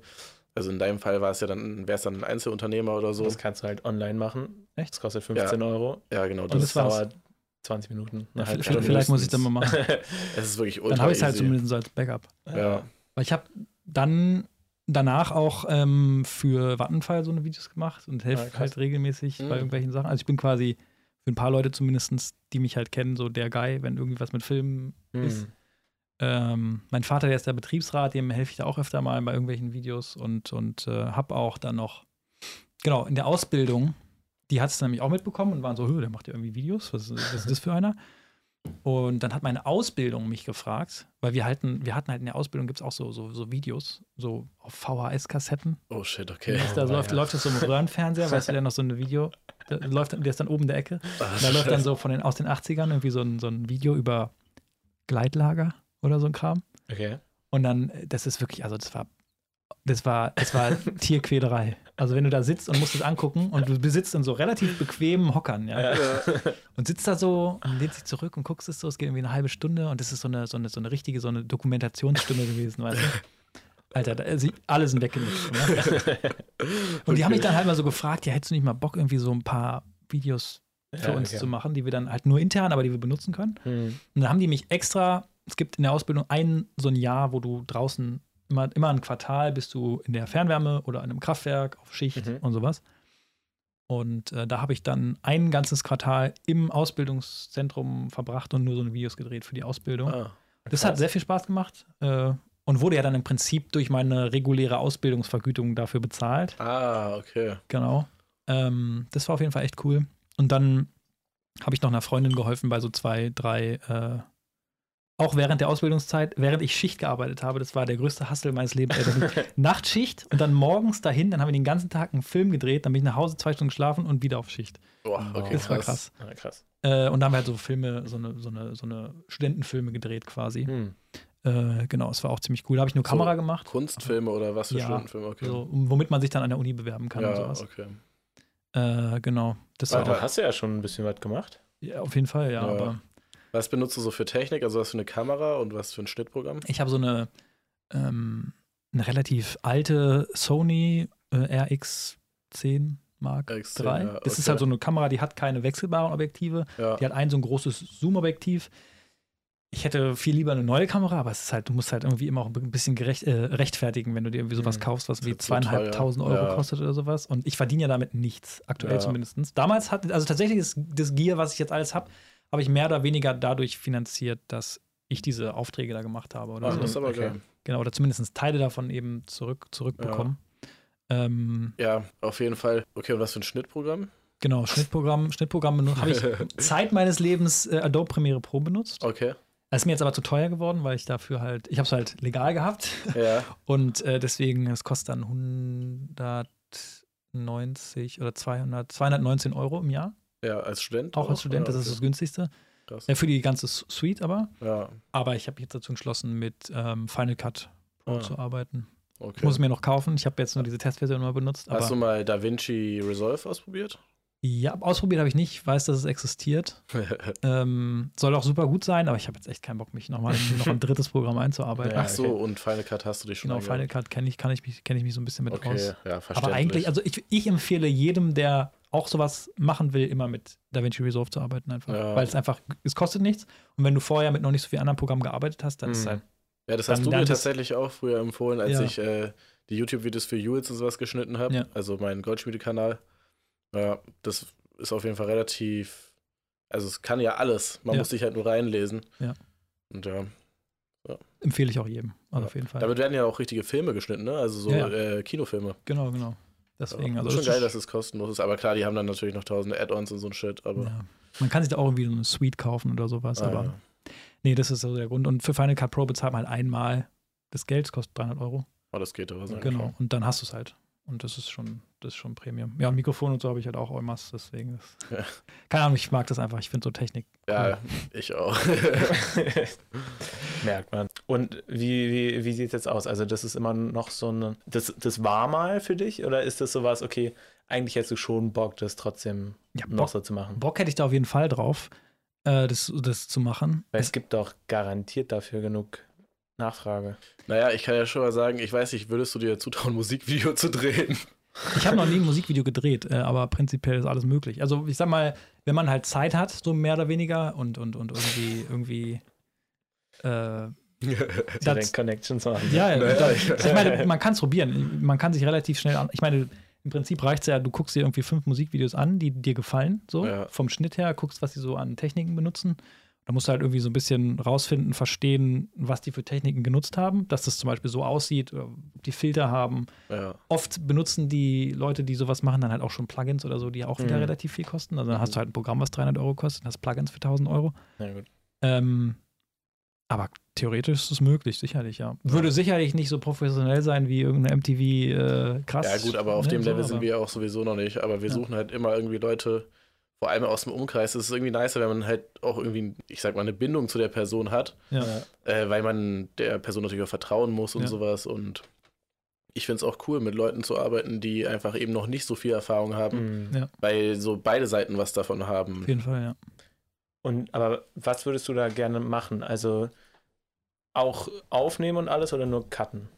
Also in deinem Fall war es ja dann, wäre es dann ein Einzelunternehmer oder so. Das kannst du halt online machen. Echt? Das kostet 15 Euro. Ja, genau. Und Das, das dauert 20 Minuten. Eine Ja, halbe vielleicht vielleicht muss ich dann mal machen. es ist wirklich ultra Dann habe ich es halt zumindest so als Backup. Ja. Weil ich habe dann danach auch ähm, für Vattenfall so eine Videos gemacht und helfe Ah, krass. halt regelmäßig Mhm. bei irgendwelchen Sachen. Also ich bin quasi für ein paar Leute zumindest, die mich halt kennen, so der Guy, wenn irgendwie was mit Filmen ist. Hm. Ähm, mein Vater, der ist der Betriebsrat, dem helfe ich da auch öfter mal bei irgendwelchen Videos und, und äh, habe auch dann noch, genau, in der Ausbildung, die hat es nämlich auch mitbekommen und waren so, "Hö, der macht ja irgendwie Videos, was, ist- was ist das für einer? Und dann hat meine Ausbildung mich gefragt, weil wir halten, wir hatten halt in der Ausbildung gibt es auch so, so, so Videos, so auf VHS-Kassetten. Oh shit, okay. da Oh, läuft, ja. läuft das so im Röhrenfernseher, weißt du, der noch so ein Video, der, läuft, der ist dann oben in der Ecke. Und da läuft dann so von den, aus den 80ern irgendwie so ein, so ein Video über Gleitlager oder so ein Kram. Okay. Und dann, das ist wirklich, also das war, das war, das war Tierquälerei. Also wenn du da sitzt und musst es angucken und du besitzt in so relativ bequemen Hockern, ja, und sitzt da so und lehnst dich zurück und guckst es so, es geht irgendwie eine halbe Stunde und das ist so eine, so eine, so eine richtige, so eine Dokumentationsstunde gewesen, weißt du? Alter, da, also alle sind weggenickt. Ne? Und die haben mich dann halt mal so gefragt, ja, hättest du nicht mal Bock, irgendwie so ein paar Videos für Ja, uns okay. zu machen, die wir dann halt nur intern, aber die wir benutzen können? Hm. Und dann haben die mich extra, es gibt in der Ausbildung ein so ein Jahr, wo du draußen immer, immer ein Quartal bist du in der Fernwärme oder in einem Kraftwerk auf Schicht Mhm. und sowas. Und äh, da habe ich dann ein ganzes Quartal im Ausbildungszentrum verbracht und nur so Videos gedreht für die Ausbildung. Ah, das hat sehr viel Spaß gemacht äh, und wurde ja dann im Prinzip durch meine reguläre Ausbildungsvergütung dafür bezahlt. ah, okay. Genau. Ähm, das war auf jeden Fall echt cool. Und dann habe ich noch einer Freundin geholfen bei so zwei, drei, äh, auch während der Ausbildungszeit, während ich Schicht gearbeitet habe. Das war der größte Hassel meines Lebens. Nachtschicht und dann morgens dahin, dann haben wir den ganzen Tag einen Film gedreht, dann bin ich nach Hause zwei Stunden geschlafen und wieder auf Schicht. Boah, okay, Das war krass. Ah, krass. Äh, und dann haben wir halt so Filme, so eine, so eine, so eine Studentenfilme gedreht quasi. Hm. Äh, genau, es war auch ziemlich cool. Da habe ich nur So Kamera gemacht, Kunstfilme oder was für Ja, Stundenfilme? Okay. so, womit man sich dann an der Uni bewerben kann und ja, sowas. okay. Äh, genau. Das Aber war da hast du ja schon ein bisschen was gemacht. ja, auf jeden Fall, ja. Ja. Aber Was benutzt du so für Technik? Also was für eine Kamera und was für ein Schnittprogramm? ich habe so eine, ähm, eine relativ alte Sony äh, RX10 Mark RX10, III. ja, Das ist okay. halt so eine Kamera, die hat keine wechselbaren Objektive. Ja. Die hat ein so ein großes Zoom-Objektiv. ich hätte viel lieber eine neue Kamera, aber es ist halt, du musst halt irgendwie immer auch ein bisschen gerecht, äh, rechtfertigen, wenn du dir irgendwie sowas Mhm. kaufst, was wie so zweieinhalbtausend. Euro Ja. kostet oder sowas. Und ich verdiene ja damit nichts, aktuell Ja. zumindest. Damals hat, also tatsächlich ist das Gear, was ich jetzt alles habe, habe ich mehr oder weniger dadurch finanziert, dass ich diese Aufträge da gemacht habe. Oder Ah, so. das ist aber Okay. geil. Genau, oder zumindest Teile davon eben zurück, zurückbekommen. Ähm, Ja, auf jeden Fall. Okay, und was für ein Schnittprogramm? genau, Schnittprogramm, Schnittprogramm benutzt- habe ich Zeit meines Lebens äh, Adobe Premiere Pro benutzt. Okay. Das ist mir jetzt aber zu teuer geworden, weil ich dafür halt, ich habe es halt legal gehabt Ja. und äh, deswegen, es kostet dann 190 oder 200, 219 Euro im Jahr, Ja, als Student. auch als Student, das ist das günstigste. Krass. Ja, für die ganze Suite aber. Ja, Aber ich habe mich jetzt dazu entschlossen, mit ähm, Final Cut Pro Ah. zu arbeiten. okay. Ich muss es mir noch kaufen. Ich habe jetzt nur diese Testversion mal benutzt. Hast du mal DaVinci Resolve ausprobiert? ja, ausprobiert habe ich nicht. Ich weiß, dass es existiert. Ähm, soll auch super gut sein, aber ich habe jetzt echt keinen Bock, mich nochmal in noch ein drittes Programm einzuarbeiten. Ja, Ach so, okay. und Final Cut hast du dich schon Genau? Final Cut kenne ich, kann ich, mich, kenn ich mich so ein bisschen mit Okay, aus. ja, verständlich. Aber eigentlich, also ich, ich empfehle jedem, der auch sowas machen will, immer mit DaVinci Resolve zu arbeiten einfach. Ja. Weil es einfach, es kostet nichts. Und wenn du vorher mit noch nicht so vielen anderen Programmen gearbeitet hast, dann ist es Mhm. halt, ja, das hast du mir tatsächlich auch früher empfohlen, als Ja. ich äh, die YouTube-Videos für Jules und sowas geschnitten habe. Ja. Also meinen Goldschmiede-Kanal. Ja, das ist auf jeden Fall relativ. Also es kann ja alles. Man muss sich halt nur reinlesen. Ja. Und ja. empfehle ich auch jedem. Also Ja. auf jeden Fall. Damit werden ja auch richtige Filme geschnitten, ne? Also so Äh, Kinofilme. genau, genau. Deswegen, ja. also ist schon geil, dass es kostenlos ist. Aber klar, die haben dann natürlich noch tausende Add-ons und so ein Shit. Aber ja. Man kann sich da auch irgendwie so eine Suite kaufen oder sowas, ah, aber ja. nee, das ist so der Grund. Und für Final Cut Pro bezahlt man halt einmal das Geld, das kostet 300 Euro. Oh, das geht aber so. Genau. Und dann hast du es halt. Und das ist schon, das ist schon Premium. Ja, und Mikrofon und so habe ich halt auch Eumas, deswegen. Ist, Ja. Keine Ahnung, ich mag das einfach. Ich finde so Technik. Ja, ich auch. Merkt man. Und wie, wie, wie sieht es jetzt aus? Also, das ist immer noch so eine. Das, das war mal für dich? Oder ist das sowas, okay, eigentlich hättest du schon Bock, das trotzdem Ja, noch Bock, so zu machen? Bock hätte ich da auf jeden Fall drauf, äh, das, das zu machen. Weil es gibt doch garantiert dafür genug Nachfrage. naja, ich kann ja schon mal sagen, ich weiß nicht, würdest du dir zutrauen, ein Musikvideo zu drehen? Ich habe noch nie ein Musikvideo gedreht, äh, aber prinzipiell ist alles möglich. Also ich sag mal, wenn man halt Zeit hat, so mehr oder weniger und, und, und irgendwie, irgendwie äh, das, Connections machen. ja, ja, Naja, das, ich- ich meine, man kann es probieren. Man kann sich relativ schnell an. Ich meine, im Prinzip reicht es ja, du guckst dir irgendwie fünf Musikvideos an, die dir gefallen, so Ja. vom Schnitt her, guckst, was sie so an Techniken benutzen. Da musst du halt irgendwie so ein bisschen rausfinden, verstehen, was die für Techniken genutzt haben, dass das zum Beispiel so aussieht, ob die Filter haben. ja. Oft benutzen die Leute, die sowas machen, dann halt auch schon Plugins oder so, die auch wieder Mhm. relativ viel kosten. Also dann hast Mhm. du halt ein Programm, was 300 Euro kostet, und hast Plugins für 1000 Euro. Gut. Ähm, aber theoretisch ist es möglich, sicherlich, ja. Würde sicherlich nicht so professionell sein wie irgendeine MTV äh, krass. ja, gut, aber auf ne, dem so, Level sind wir ja auch sowieso noch nicht. Aber wir Ja. suchen halt immer irgendwie Leute, vor allem aus dem Umkreis. Es ist irgendwie nicer, wenn man halt auch irgendwie, ich sag mal, eine Bindung zu der Person hat, Ja. äh, weil man der Person natürlich auch vertrauen muss und Ja. sowas. Und ich finde es auch cool, mit Leuten zu arbeiten, die einfach eben noch nicht so viel Erfahrung haben, Mhm. Ja. weil so beide Seiten was davon haben. Auf jeden Fall, ja. Und aber was würdest du da gerne machen? Also auch aufnehmen und alles oder nur cutten?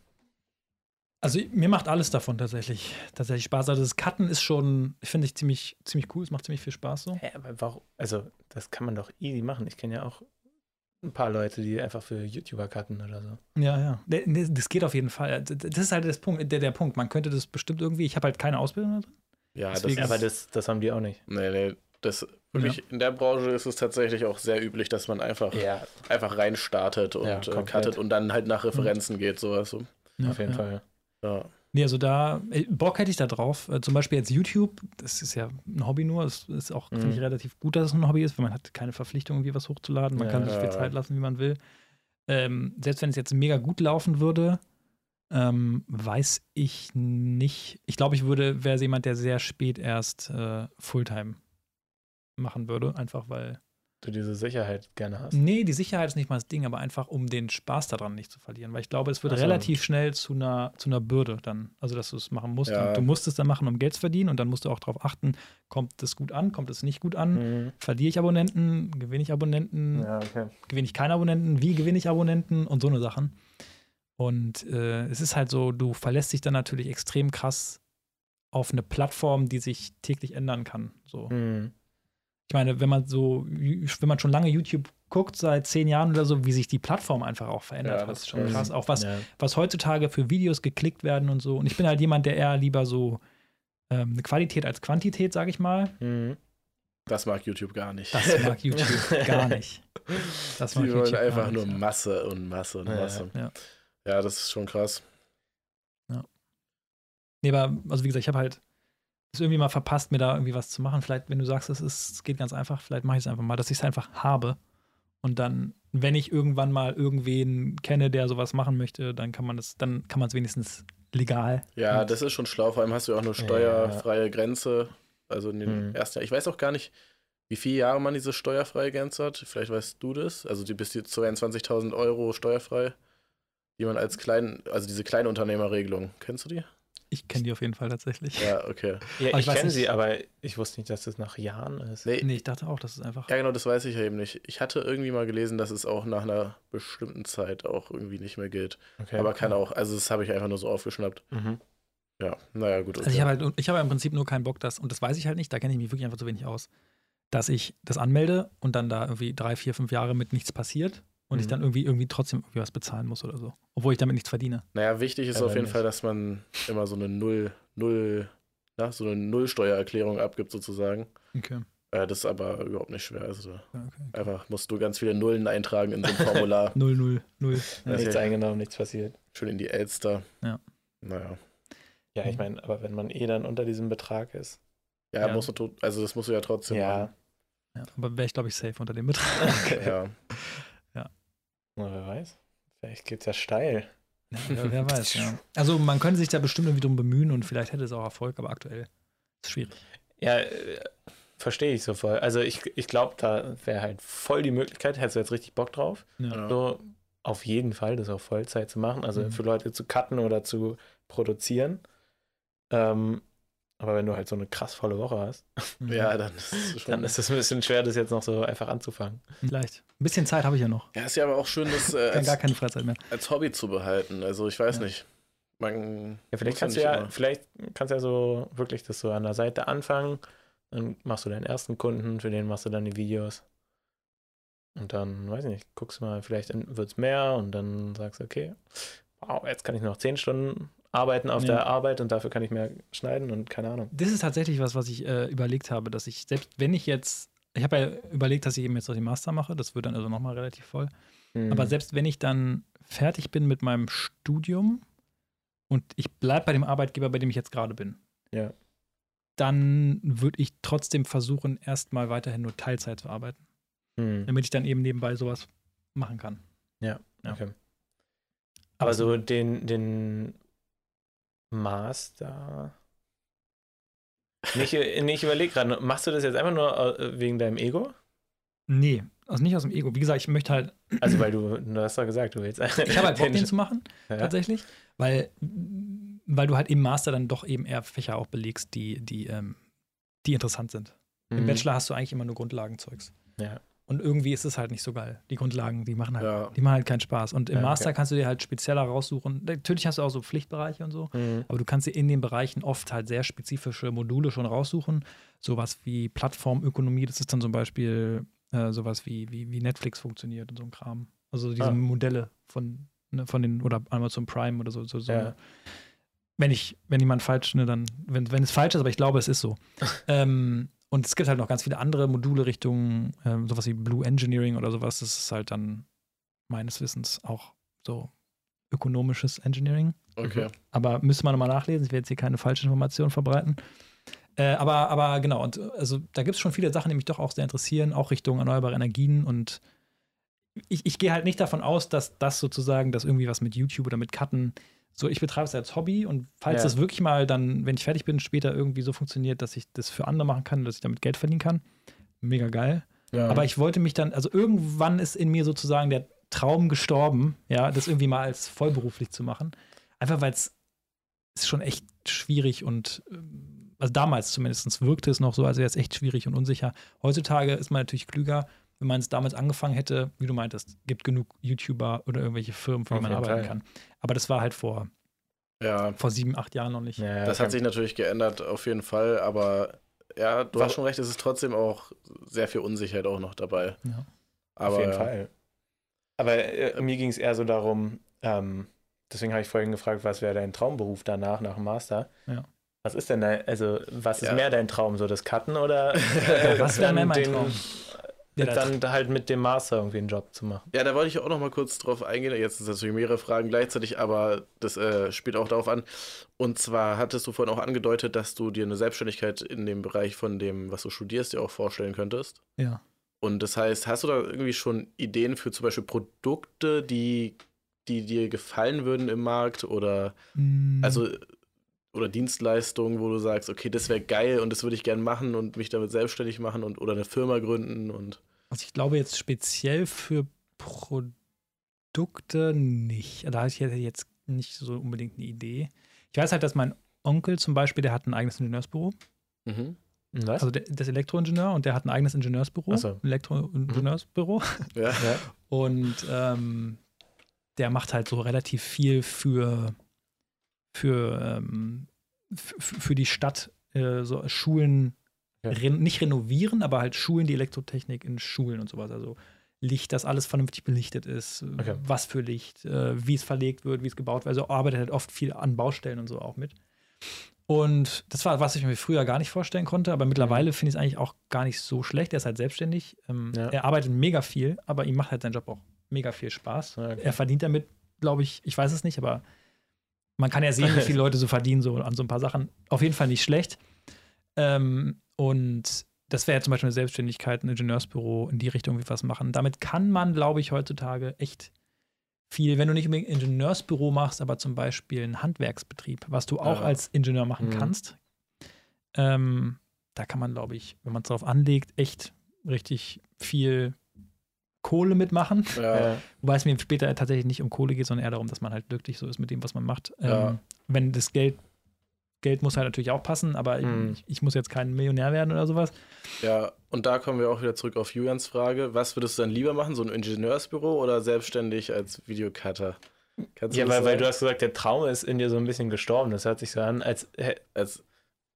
Also mir macht alles davon tatsächlich, tatsächlich Spaß. Also das Cutten ist schon, ich finde ich ziemlich, ziemlich cool, es macht ziemlich viel Spaß so. Hä, aber warum? Also, das kann man doch easy machen. Ich kenne ja auch ein paar Leute, die einfach für YouTuber cutten oder so. Ja, ja. Das geht auf jeden Fall. Das ist halt das Punkt, der, der Punkt. Man könnte das bestimmt irgendwie, ich habe halt keine Ausbildung da drin. Ja, das Deswegen- ist, Aber das, das haben die auch nicht. nee, nee, das wirklich, in der Branche ist es tatsächlich auch sehr üblich, dass man einfach, Ja, einfach rein startet und Ja, äh, cuttet und dann halt nach Referenzen geht, sowas. So. Ja, auf jeden ja. Fall. Ja. Nee, also da, äh, Bock hätte ich da drauf. Äh, Zum Beispiel jetzt YouTube, das ist ja ein Hobby nur. Es ist auch, Mhm. finde ich, relativ gut, dass es ein Hobby ist, weil man hat keine Verpflichtung, irgendwie was hochzuladen. Man Ja. kann sich viel Zeit lassen, wie man will. Ähm, selbst wenn es jetzt mega gut laufen würde, ähm, weiß ich nicht. Ich glaube, ich würde, wäre jemand, der sehr spät erst äh, Fulltime machen würde, einfach weil. Du diese Sicherheit gerne hast. Nee, die Sicherheit ist nicht mal das Ding, aber einfach, um den Spaß daran nicht zu verlieren. Weil ich glaube, es wird Ach so. relativ schnell zu einer, zu einer Bürde dann. Also, dass du es machen musst. Ja. Du musst es dann machen, um Geld zu verdienen. Und dann musst du auch darauf achten, kommt es gut an, kommt es nicht gut an. Mhm. Verliere ich Abonnenten, gewinne ich Abonnenten, Ja, okay. gewinne ich keine Abonnenten, wie gewinne ich Abonnenten und so eine Sachen. Und äh, es ist halt so, du verlässt dich dann natürlich extrem krass auf eine Plattform, die sich täglich ändern kann. So. Mhm. Ich meine, wenn man so, wenn man schon lange YouTube guckt, seit zehn Jahren oder so, wie sich die Plattform einfach auch verändert Ja, hat. das ist schon ist- krass. Auch was, Ja. was heutzutage für Videos geklickt werden und so. Und ich bin halt jemand, der eher lieber so ähm, eine Qualität als Quantität, sage ich mal. Mhm. Das mag YouTube gar nicht. Das mag YouTube gar nicht. Das mag Die wollen YouTube einfach nicht, nur ja. Masse und Masse und Ja, Masse. ja. Ja, das ist schon krass. Nee, aber, also wie gesagt, ich habe halt es irgendwie mal verpasst, mir da irgendwie was zu machen. Vielleicht, wenn du sagst, es, ist, es geht ganz einfach, vielleicht mache ich es einfach mal, dass ich es einfach habe. Und dann, wenn ich irgendwann mal irgendwen kenne, der sowas machen möchte, dann kann man das, dann kann man es wenigstens legal. Ja, Und- das ist schon schlau. Vor allem hast du ja auch eine steuerfreie Grenze. Also in den Mhm. ersten Jahren. Ich weiß auch gar nicht, wie viele Jahre man diese steuerfreie Grenze hat. Vielleicht weißt du das. Also die bis jetzt 22.000 Euro steuerfrei, die man als kleinen, also diese Kleinunternehmerregelung. Kennst du die? Ich kenne die auf jeden Fall tatsächlich. Ja, okay. Ja, ich ich weiß kenne nicht- sie, aber ich wusste nicht, dass das nach Jahren ist. Nee, Nee, ich dachte auch, das ist einfach. ja genau, das weiß ich ja eben nicht. Ich hatte irgendwie mal gelesen, dass es auch nach einer bestimmten Zeit auch irgendwie nicht mehr gilt. Okay. Aber kann auch, also das habe ich einfach nur so aufgeschnappt. Mhm. Ja, naja, gut. Also ich habe halt, ich habe im Prinzip nur keinen Bock, dass, und das weiß ich halt nicht, da kenne ich mich wirklich einfach zu wenig aus, dass ich das anmelde und dann da irgendwie drei, vier, fünf Jahre mit nichts passiert und ich Mhm. dann irgendwie, irgendwie trotzdem irgendwie was bezahlen muss oder so. Obwohl ich damit nichts verdiene. Naja, wichtig ist Ja, auf jeden nicht. Fall, dass man immer so eine Null, Null, na, so eine Nullsteuererklärung abgibt sozusagen. Okay. Äh, das ist aber überhaupt nicht schwer. Also Ja, okay. einfach musst du ganz viele Nullen eintragen in so ein Formular. Null, null, null. Ja. Nichts eingenommen, nichts passiert. Schön in die Elster. Ja. Naja. Ja, ich meine, aber wenn man eh dann unter diesem Betrag ist. Ja, Ja. musst du also das musst du ja trotzdem Ja, Ja, aber wäre ich, glaube ich, safe unter dem Betrag. machen. Ja. na, wer weiß. Vielleicht geht's ja steil. Ja, wer, weiß, ja. Also man könnte sich da bestimmt irgendwie drum bemühen und vielleicht hätte es auch Erfolg, aber aktuell ist es schwierig. Ja, äh, verstehe ich so voll. Also ich, ich glaube, da wäre halt voll die Möglichkeit, hättest du jetzt richtig Bock drauf, Ja. so auf jeden Fall das auf Vollzeit zu machen, also Mhm. für Leute zu cutten oder zu produzieren. Ähm, aber wenn du halt so eine krass volle Woche hast, ja, dann ist es schon. dann ist es ein bisschen schwer, das jetzt noch so einfach anzufangen. Vielleicht. Ein bisschen Zeit habe ich ja noch. ja, ist ja aber auch schön, das äh, Gar, gar als, keine Freizeit mehr. als Hobby zu behalten. Also ich weiß Ja. nicht. Man Ja, vielleicht kannst du ja, immer- vielleicht kannst du ja so wirklich das so an der Seite anfangen. Dann machst du deinen ersten Kunden, für den machst du dann die Videos. Und dann, weiß ich nicht, guckst mal, vielleicht wird es mehr und dann sagst du, okay, wow, jetzt kann ich noch zehn Stunden arbeiten auf Ja. der Arbeit und dafür kann ich mehr schneiden und keine Ahnung. Das ist tatsächlich was, was ich äh, überlegt habe, dass ich, selbst wenn ich jetzt, ich habe ja überlegt, dass ich eben jetzt noch den Master mache, das wird dann also nochmal relativ voll. Mhm. Aber selbst wenn ich dann fertig bin mit meinem Studium und ich bleibe bei dem Arbeitgeber, bei dem ich jetzt gerade bin, Ja. dann würde ich trotzdem versuchen, erstmal weiterhin nur Teilzeit zu arbeiten, Mhm. damit ich dann eben nebenbei sowas machen kann. Ja. Okay. Aber so den, den Master. Nicht, nicht überleg gerade, machst du das jetzt einfach nur äh, wegen deinem Ego? Nee, also nicht aus dem Ego. Wie gesagt, ich möchte halt, Also, weil du, du hast doch gesagt, du willst. ich habe halt Bock, den zu machen. ja. tatsächlich, weil, weil du halt im Master dann doch eben eher Fächer auch belegst, die, die, ähm, die interessant sind. Im Mhm. Bachelor hast du eigentlich immer nur Grundlagenzeugs. Ja. Und irgendwie ist es halt nicht so geil. Die Grundlagen, die machen halt, Ja. die machen halt keinen Spaß. Und im Ja, okay. Master kannst du dir halt spezieller raussuchen. Natürlich hast du auch so Pflichtbereiche und so, Mhm. aber du kannst dir in den Bereichen oft halt sehr spezifische Module schon raussuchen. Sowas wie Plattformökonomie, das ist dann zum Beispiel äh, sowas wie, wie, wie Netflix funktioniert und so ein Kram. Also diese Ah. Modelle von, ne, von den, oder Amazon Prime oder so. so, so Ja. Wenn ich, wenn jemand falsch, ne, dann, wenn, wenn es falsch ist, aber ich glaube, es ist so. ähm, und es gibt halt noch ganz viele andere Module Richtung ähm, sowas wie Blue Engineering oder sowas. Das ist halt dann meines Wissens auch so ökonomisches Engineering. Okay. Aber müsste man nochmal nachlesen. Ich werde jetzt hier keine falschen Informationen verbreiten. Äh, aber, aber genau, und also da gibt es schon viele Sachen, die mich doch auch sehr interessieren, auch Richtung erneuerbare Energien. Und ich, ich gehe halt nicht davon aus, dass das sozusagen, dass irgendwie was mit YouTube oder mit Cutten, so ich betreibe es als Hobby und falls Ja. das wirklich mal dann, wenn ich fertig bin, später irgendwie so funktioniert, dass ich das für andere machen kann, dass ich damit Geld verdienen kann, mega geil. Ja. Aber ich wollte mich dann, also irgendwann ist in mir sozusagen der Traum gestorben, ja, das irgendwie mal als vollberuflich zu machen. Einfach weil es ist schon echt schwierig und ähm, also damals zumindest wirkte es noch so, als wäre es echt schwierig und unsicher. Heutzutage ist man natürlich klüger, wenn man es damals angefangen hätte, wie du meintest, gibt genug YouTuber oder irgendwelche Firmen, für die man arbeiten Fall. kann. Aber das war halt vor, ja, vor sieben, acht Jahren noch nicht. Ja, das hat sich natürlich geändert, auf jeden Fall, aber Ja, du Was- hast schon recht, es ist trotzdem auch sehr viel Unsicherheit auch noch dabei. Ja. Aber Auf jeden. Fall. Aber äh, mir ging es eher so darum, ähm, deswegen habe ich vorhin gefragt, was wäre dein Traumberuf danach, nach dem Master? Ja. Was ist denn dein, also was ist Ja. mehr dein Traum, so das Cutten oder Was wäre dann mehr mein den- Traum? Ja, dann halt mit dem Master irgendwie einen Job zu machen? Ja, da wollte ich auch noch mal kurz drauf eingehen. Jetzt sind natürlich mehrere Fragen gleichzeitig, aber das äh, spielt auch darauf an. Und zwar hattest du vorhin auch angedeutet, dass du dir eine Selbstständigkeit in dem Bereich von dem, was du studierst, dir auch vorstellen könntest. Ja. Und das heißt, hast du da irgendwie schon Ideen für zum Beispiel Produkte, die, die dir gefallen würden im Markt oder Mm, also oder Dienstleistungen, wo du sagst, okay, das wäre geil und das würde ich gern machen und mich damit selbstständig machen und oder eine Firma gründen und Also ich glaube jetzt speziell für Produkte nicht. Da hatte ich jetzt nicht so unbedingt eine Idee. Ich weiß halt, dass mein Onkel zum Beispiel, der hat ein eigenes Ingenieursbüro. mhm. Was? Also der, der ist Elektroingenieur und der hat ein eigenes Ingenieursbüro. So. Elektroingenieursbüro. ja. ja. Und ähm, der macht halt so relativ viel für, für, ähm, für die Stadt, äh, so Schulen, Ja. ren nicht renovieren, aber halt Schulen, die Elektrotechnik in Schulen und sowas. Also Licht, dass alles vernünftig belichtet ist, Okay. was für Licht, äh, wie es verlegt wird, wie es gebaut wird. Also arbeitet halt oft viel an Baustellen und so auch mit. Und das war, was ich mir früher gar nicht vorstellen konnte, aber mittlerweile finde ich es eigentlich auch gar nicht so schlecht. Er ist halt selbstständig. Ähm, Ja. Er arbeitet mega viel, aber ihm macht halt sein Job auch mega viel Spaß. Okay. Er verdient damit, glaube ich, ich weiß es nicht, aber man kann ja sehen, wie viele Leute so verdienen, so an so ein paar Sachen. Auf jeden Fall nicht schlecht. Ähm, und das wäre ja zum Beispiel eine Selbstständigkeit, ein Ingenieursbüro in die Richtung wie was machen. Damit kann man, glaube ich, heutzutage echt viel, wenn du nicht unbedingt ein Ingenieursbüro machst, aber zum Beispiel einen Handwerksbetrieb, was du auch Ja. als Ingenieur machen Mhm. kannst. Ähm, da kann man, glaube ich, wenn man es darauf anlegt, echt richtig viel Kohle mitmachen. Ja. Ja. Wobei es mir später tatsächlich nicht um Kohle geht, sondern eher darum, dass man halt glücklich so ist mit dem, was man macht. Ja. Ähm, wenn das Geld, Geld muss halt natürlich auch passen, aber Mhm. ich, ich muss jetzt kein Millionär werden oder sowas. Ja, und da kommen wir auch wieder zurück auf Julians Frage. Was würdest du dann lieber machen, so ein Ingenieursbüro oder selbstständig als Videocutter? Kannst Ja, weil, weil du hast gesagt, der Traum ist in dir so ein bisschen gestorben. Das hört sich so an, als, hä- als,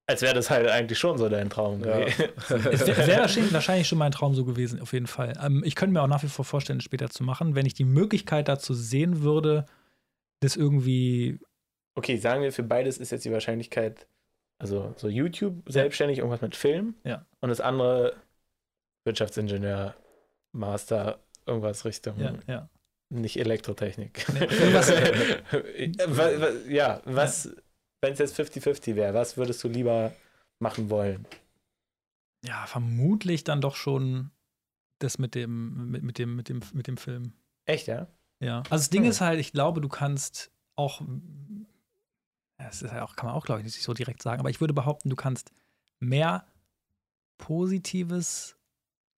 als wäre das halt eigentlich schon so dein Traum. Ja. gewesen. Es wäre wär wahrscheinlich, wahrscheinlich schon mein Traum so gewesen, auf jeden Fall. Ähm, ich könnte mir auch nach wie vor vorstellen, es später zu machen, wenn ich die Möglichkeit dazu sehen würde, das irgendwie. Okay, sagen wir, für beides ist jetzt die Wahrscheinlichkeit, also so YouTube, selbstständig, irgendwas mit Film. Ja. Und das andere Wirtschaftsingenieur, Master, irgendwas Richtung, Ja, ja. nicht Elektrotechnik. Was- Wa- wa- ja, was, wenn es jetzt 50-50 wäre, was würdest du lieber machen wollen? ja, vermutlich dann doch schon das mit dem, mit, mit dem, mit dem, mit dem Film. Echt, ja? Ja. Also das Ding Hm. ist halt, ich glaube, du kannst auch, das ist ja auch, kann man auch, glaube ich, nicht so direkt sagen, aber ich würde behaupten, du kannst mehr Positives,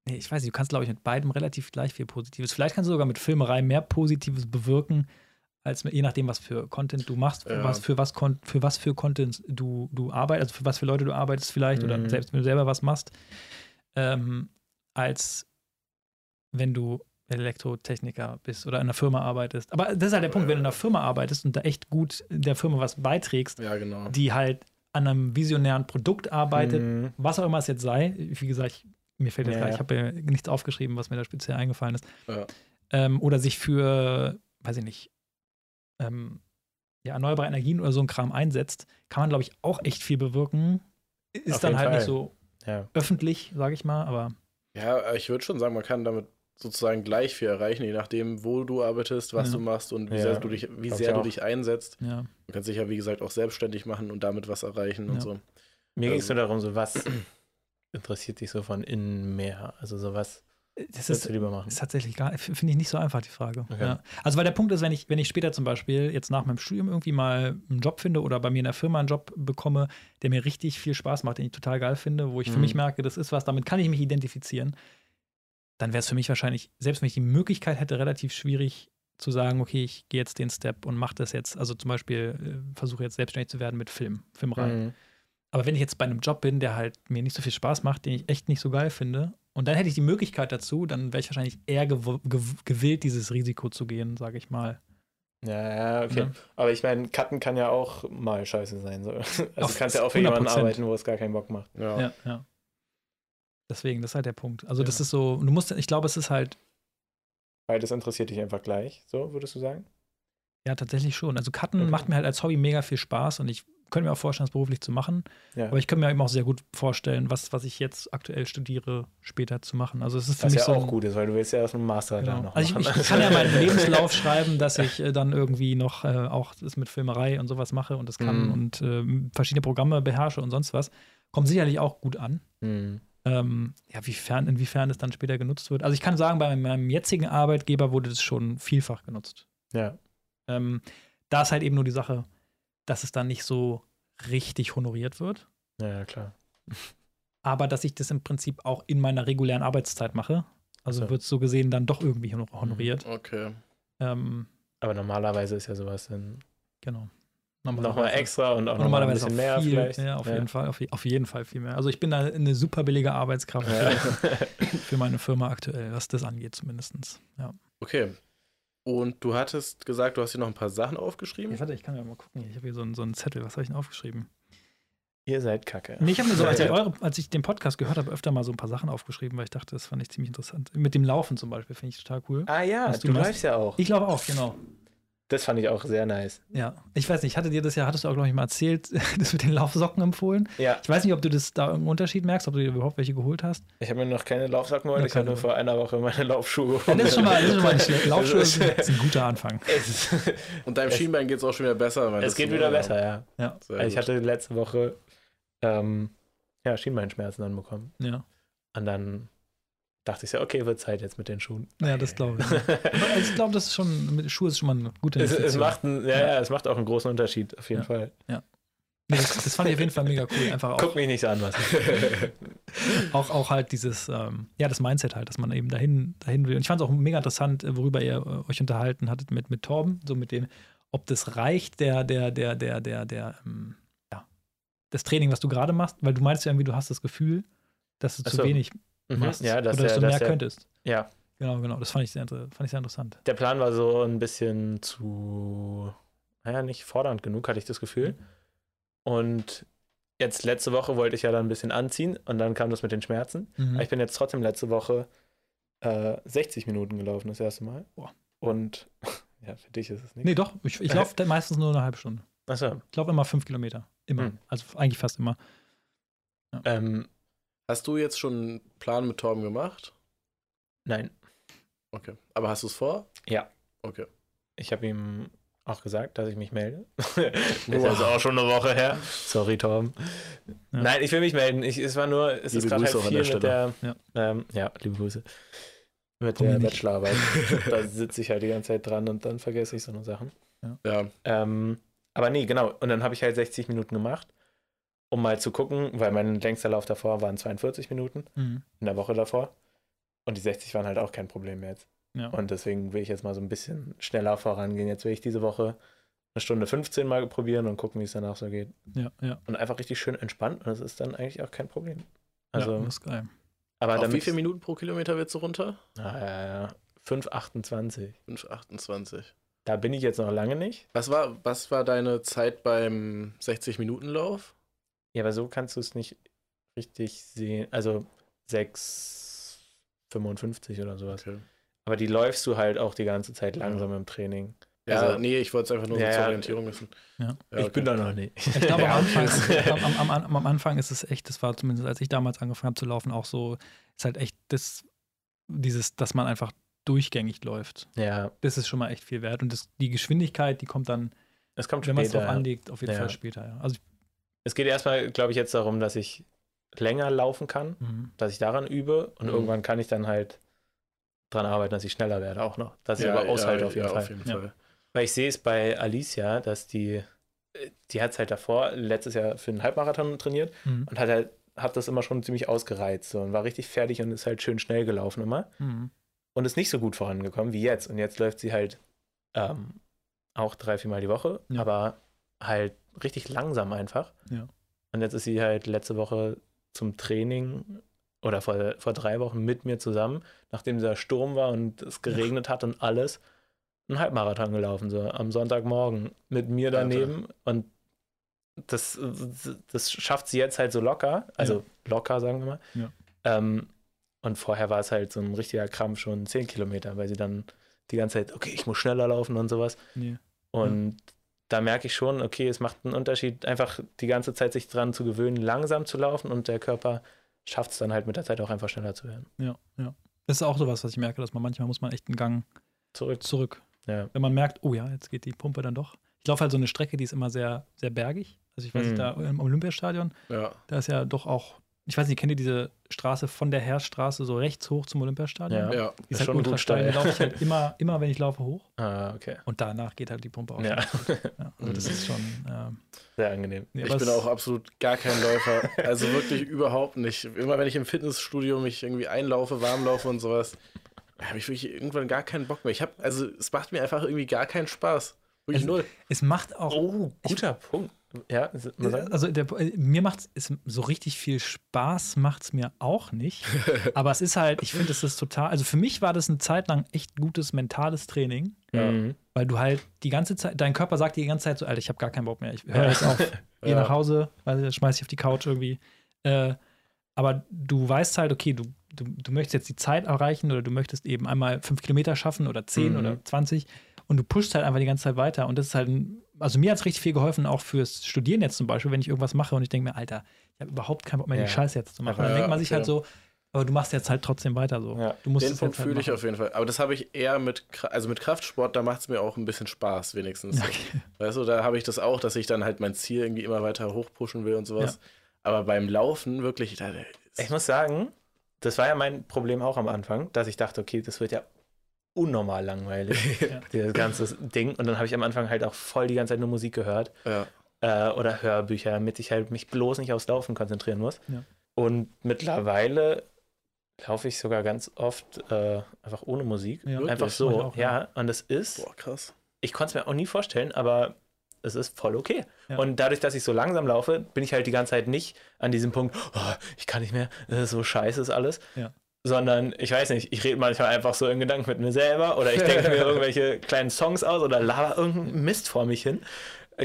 nee, ich weiß nicht, du kannst, glaube ich, mit beidem relativ gleich viel Positives. Vielleicht kannst du sogar mit Filmerei mehr Positives bewirken, als je nachdem, was für Content du machst, für Ja. was, für was, für was für Content du, du arbeitest, also für was für Leute du arbeitest vielleicht oder Mhm. selbst wenn du selber was machst, ähm, als wenn du Elektrotechniker bist oder in einer Firma arbeitest. Aber das ist halt der Punkt, wenn du in einer Firma arbeitest und da echt gut der Firma was beiträgst, ja, genau. die halt an einem visionären Produkt arbeitet, Mhm. was auch immer es jetzt sei. Wie gesagt, ich, mir fällt jetzt Ja, gar, ich habe ja nichts aufgeschrieben, was mir da speziell eingefallen ist. Ja. Ähm, oder sich für, weiß ich nicht, ähm, ja, erneuerbare Energien oder so ein Kram einsetzt, kann man, glaube ich, auch echt viel bewirken. Ist Auf dann halt Fall. nicht so Ja. öffentlich, sage ich mal, aber Ja, ich würde schon sagen, man kann damit sozusagen gleich viel erreichen, je nachdem, wo du arbeitest, was Ja. du machst und wie Ja, sehr du dich, wie glaub sehr du auch. dich einsetzt. ja. Du kannst dich ja, wie gesagt, auch selbstständig machen und damit was erreichen Ja. und so. Mir ging es Also- nur darum, so was interessiert dich so von innen mehr? Also so was Das würdest ist, lieber machen? ist tatsächlich gar, finde ich nicht so einfach, die Frage. Okay. Ja. Also, weil der Punkt ist, wenn ich, wenn ich später zum Beispiel jetzt nach meinem Studium irgendwie mal einen Job finde oder bei mir in der Firma einen Job bekomme, der mir richtig viel Spaß macht, den ich total geil finde, wo ich für Mhm. mich merke, das ist was, damit kann ich mich identifizieren, dann wäre es für mich wahrscheinlich, selbst wenn ich die Möglichkeit hätte, relativ schwierig zu sagen, okay, ich gehe jetzt den Step und mache das jetzt, also zum Beispiel äh, versuche jetzt selbstständig zu werden mit Film, Filmreihe. Mhm. Aber wenn ich jetzt bei einem Job bin, der halt mir nicht so viel Spaß macht, den ich echt nicht so geil finde, und dann hätte ich die Möglichkeit dazu, dann wäre ich wahrscheinlich eher gew gew gewillt, dieses Risiko zu gehen, sage ich mal. Ja, ja, okay. Ja. Aber ich meine, Cutten kann ja auch mal scheiße sein. So. Also Auf du kannst ja auch für jemanden 100%. arbeiten, wo es gar keinen Bock macht. Ja. Ja, ja. Deswegen, das ist halt der Punkt. Also, das ist so, du musst, ich glaube, es ist halt, Beides interessiert dich einfach gleich, so würdest du sagen? ja, tatsächlich schon. Also, Cutten Okay. macht mir halt als Hobby mega viel Spaß und ich könnte mir auch vorstellen, das beruflich zu machen. Ja. Aber ich könnte mir eben auch sehr gut vorstellen, was, was ich jetzt aktuell studiere, später zu machen. Also, es ist für Was mich ja so. auch ein- gut ist, weil du willst ja aus dem Master Genau. noch Also ich, machen. ich kann ja meinen Lebenslauf schreiben, dass ich äh, dann irgendwie noch äh, auch das mit Filmerei und sowas mache und das kann Mhm. und ähm, verschiedene Programme beherrsche und sonst was. Kommt sicherlich auch gut an. Hm. Ähm, ja, wiefern, inwiefern es dann später genutzt wird. Also ich kann sagen, bei meinem jetzigen Arbeitgeber wurde das schon vielfach genutzt. Ja. Ähm, da ist halt eben nur die Sache, dass es dann nicht so richtig honoriert wird, ja, ja, klar. aber dass ich das im Prinzip auch in meiner regulären Arbeitszeit mache. Also So. wird es so gesehen dann doch irgendwie honor- honoriert. Okay. Ähm, Aber normalerweise ist ja sowas dann genau. nochmal extra und auch nochmal ein Normalerweise bisschen auch mehr viel, vielleicht. Ja, auf jeden Fall, auf, auf jeden Fall viel mehr. Also ich bin da eine super billige Arbeitskraft Ja. für, für meine Firma aktuell, was das angeht zumindest. Ja. Okay. Und du hattest gesagt, du hast hier noch ein paar Sachen aufgeschrieben. Warte, ich kann ja mal gucken. Ich habe hier so einen, so einen Zettel. Was habe ich denn aufgeschrieben? Ihr seid kacke. Nee, ich habe mir so, als ich, eure, als ich den Podcast gehört habe, öfter mal so ein paar Sachen aufgeschrieben, weil ich dachte, das fand ich ziemlich interessant. Mit dem Laufen zum Beispiel finde ich total cool. Ah ja, du du läufst ja auch. Ich glaube auch, genau. Das fand ich auch sehr nice. Ja. Ich weiß nicht, hatte dir das ja, hattest du auch, glaube ich, mal erzählt, das mit den Laufsocken empfohlen. Ja, Ich weiß nicht, ob du das da irgendeinen Unterschied merkst, ob du dir überhaupt welche geholt hast. ich habe mir noch keine Laufsocken geholt. Ich habe nur vor einer Woche meine Laufschuhe Ja, das ist schon mal, das ist schon mal nicht schlecht. Laufschuhe ist ist- ein, guter Anfang. Und deinem Es- Schienbein geht es auch schon wieder besser. weil es geht wieder besser, ja. Ja. Also ich hatte letzte Woche ähm, ja, Schienbeinschmerzen dann bekommen. Ja, Und dann dachte ich so, okay, wird Zeit jetzt mit den Schuhen. ja das glaube ich. Aber ich glaube, das ist schon, mit Schuhe ist schon mal eine gute Es, es, macht einen, ja, ja, es macht auch einen großen Unterschied, auf jeden Ja. Fall. Nee, das, das fand ich auf jeden Fall mega cool. Einfach Guck auch, mich nicht so an, was. auch, auch halt dieses, ähm, ja, das Mindset halt, dass man eben dahin, dahin will. Und ich fand es auch mega interessant, äh, worüber ihr äh, euch unterhalten hattet mit, mit Torben, so mit dem, ob das reicht, der, der, der, der, der, der, ähm, ja, das Training, was du gerade machst, weil du meinst ja irgendwie, du hast das Gefühl, dass du Ach zu so. wenig. Machst Ja, dass oder dass der, du mehr dass der, könntest. Ja, Genau, genau. Das fand ich sehr, fand ich sehr interessant. der Plan war so ein bisschen zu, naja, nicht fordernd genug, hatte ich das Gefühl. Und jetzt letzte Woche wollte ich ja dann ein bisschen anziehen und dann kam das mit den Schmerzen. Mhm. Aber ich bin jetzt trotzdem letzte Woche äh, 60 Minuten gelaufen, das erste Mal. Boah. Und ja, für dich ist es nicht. Nee, doch. Ich, ich laufe meistens nur eine halbe Stunde. Achso. Ich laufe immer fünf Kilometer. Immer. Hm. Also eigentlich fast immer. Ähm, Hast du jetzt schon einen Plan mit Torben gemacht? nein, Okay. Aber hast du es vor? Ja. Okay. ich habe ihm auch gesagt, dass ich mich melde. ist also auch schon eine Woche her. Sorry, Tom. Ja. Nein, ich will mich melden. Ich, es war nur, es Liebe ist gerade Grüße halt auch an viel der mit der, Ja. Ähm, ja, liebe Grüße. Mit Von der. Bachelorarbeit. da sitze ich halt die ganze Zeit dran und dann vergesse ich so eine Sachen. Ja. Ähm, aber nee, genau. Und dann habe ich halt 60 Minuten gemacht, um mal zu gucken, weil mein längster Lauf davor waren 42 Minuten Mhm. in der Woche davor. Und die 60 waren halt auch kein Problem jetzt. Ja. Und deswegen will ich jetzt mal so ein bisschen schneller vorangehen. Jetzt will ich diese Woche eine Stunde 15 mal probieren und gucken, wie es danach so geht. ja, ja. Und einfach richtig schön entspannt. Und das ist dann eigentlich auch kein Problem. Also, ja, das ist geil. aber Auf wie viele Minuten pro Kilometer willst du runter? Ah, ja, ja. 5,28. 5,28. Da bin ich jetzt noch lange nicht. Was war, was war deine Zeit beim 60-Minuten-Lauf? Ja, aber so kannst du es nicht richtig sehen. Also 6,55 oder sowas. Okay. Aber die läufst du halt auch die ganze Zeit langsam im Training. Ja, Also- nee, ich wollte es einfach nur Ja, zur ja. Orientierung wissen. Ja. Ich bin da noch nicht. Ich glaube, Ja, am, Anfang, okay. am, am, am, am Anfang ist es echt, das war zumindest, als ich damals angefangen habe zu laufen, auch so, ist halt echt das, dieses, dass man einfach durchgängig läuft. Ja, Das ist schon mal echt viel wert. Und das, die Geschwindigkeit, die kommt dann, es kommt wenn man es drauf anlegt, auf jeden Ja. Fall später. Ja. Also, Es geht erstmal, glaube ich, jetzt darum, dass ich länger laufen kann, mhm. dass ich daran übe und Mhm. irgendwann kann ich dann halt dran arbeiten, dass ich schneller werde auch noch. Dass ich Ja, aber aushalte ja, auf jeden ja, Fall. Auf jeden. Fall. Weil ich sehe es bei Alicia, dass die, äh, die hat es halt davor, letztes Jahr für einen Halbmarathon trainiert Mhm. und hat halt, hat das immer schon ziemlich ausgereizt so, und war richtig fertig und ist halt schön schnell gelaufen immer. Mhm. Und ist nicht so gut vorangekommen wie jetzt. Und jetzt läuft sie halt ähm, auch drei, viermal die Woche, aber halt richtig langsam einfach. Ja. Und jetzt ist sie halt letzte Woche zum Training oder vor, vor drei Wochen mit mir zusammen, nachdem dieser Sturm war und es geregnet hat und alles, einen Halbmarathon gelaufen, so am Sonntagmorgen mit mir daneben. Und das, das schafft sie jetzt halt so locker, also locker, sagen wir mal. Ja. Ähm, und vorher war es halt so ein richtiger Krampf schon 10 Kilometer, weil sie dann die ganze Zeit, okay, ich muss schneller laufen und sowas. Nee. Und da merke ich schon, okay, es macht einen Unterschied, einfach die ganze Zeit sich dran zu gewöhnen, langsam zu laufen und der Körper schafft es dann halt mit der Zeit auch einfach schneller zu werden. Ja, ja. Das ist auch sowas, was ich merke, dass man manchmal muss man echt einen Gang Zurück. zurück. Ja. Wenn man merkt, oh ja, jetzt geht die Pumpe dann doch. Ich laufe halt so eine Strecke, die ist immer sehr, sehr bergig. Also ich weiß nicht, Mhm. da im Olympiastadion, Ja. da ist ja doch auch, ich weiß nicht, kennt ihr diese Straße von der Herzstraße so rechts hoch zum Olympiastadion? Ja. Ja. Die ist Ist halt schon ultra gut steil. Steil. laufe ich halt immer, immer, wenn ich laufe, hoch. Ah, okay. Und danach geht halt die Pumpe auf. Ja, Ja, also das ist schon. Ähm, sehr angenehm. nee, Ich bin auch absolut gar kein Läufer. Also wirklich überhaupt nicht. Immer wenn ich im Fitnessstudio mich irgendwie einlaufe, warm laufe und sowas, habe ich wirklich irgendwann gar keinen Bock mehr. Ich habe, also es macht mir einfach irgendwie gar keinen Spaß. Wirklich Es- null. Es macht auch. Oh, guter Punkt. Ja, man sagt- Also der, mir macht es so richtig viel Spaß, macht es mir auch nicht. Aber es ist halt, ich finde, es ist total, also für mich war das eine Zeit lang echt gutes mentales Training, Ja. Mhm. weil du halt die ganze Zeit, dein Körper sagt dir die ganze Zeit so, Alter, ich habe gar keinen Bock mehr, ich höre jetzt auf, geh Ja. nach Hause, weil schmeiß dich auf die Couch irgendwie. Äh, aber du weißt halt, okay, du, du, du möchtest jetzt die Zeit erreichen oder du möchtest eben einmal fünf Kilometer schaffen oder zehn Mhm. oder 20 und du pushst halt einfach die ganze Zeit weiter. Und das ist halt, ein, also mir hat es richtig viel geholfen, auch fürs Studieren jetzt zum Beispiel, wenn ich irgendwas mache und ich denke mir, Alter, ich habe überhaupt keinen Bock mehr, Ja. die Scheiße jetzt zu machen. Ja, dann denkt man sich okay. halt so, aber du machst jetzt halt trotzdem weiter so. Ja. Du musst Den Punkt halt fühle ich auf jeden Fall. Aber das habe ich eher mit, also mit Kraftsport, da macht es mir auch ein bisschen Spaß, wenigstens. Ja, okay. Weißt du, da habe ich das auch, dass ich dann halt mein Ziel irgendwie immer weiter hochpushen will und sowas. Aber beim Laufen wirklich, da, Ich muss sagen, das war ja mein Problem auch am Anfang, dass ich dachte, okay, das wird ja unnormal langweilig, Ja. dieses ganze Ding. Und dann habe ich am Anfang halt auch voll die ganze Zeit nur Musik gehört ja, äh, oder Hörbücher, damit ich halt mich bloß nicht aufs Laufen konzentrieren muss. Ja. Und mittlerweile laufe ich sogar ganz oft äh, einfach ohne Musik. Einfach so, auch, ja. Und es ist, boah, krass. ich konnte es mir auch nie vorstellen, aber es ist voll okay. Ja. Und dadurch, dass ich so langsam laufe, bin ich halt die ganze Zeit nicht an diesem Punkt, oh, ich kann nicht mehr, das so scheiße ist alles. Ja. Sondern, ich weiß nicht, ich rede manchmal einfach so in Gedanken mit mir selber oder ich denke mir irgendwelche kleinen Songs aus oder laber irgendeinen Mist vor mich hin.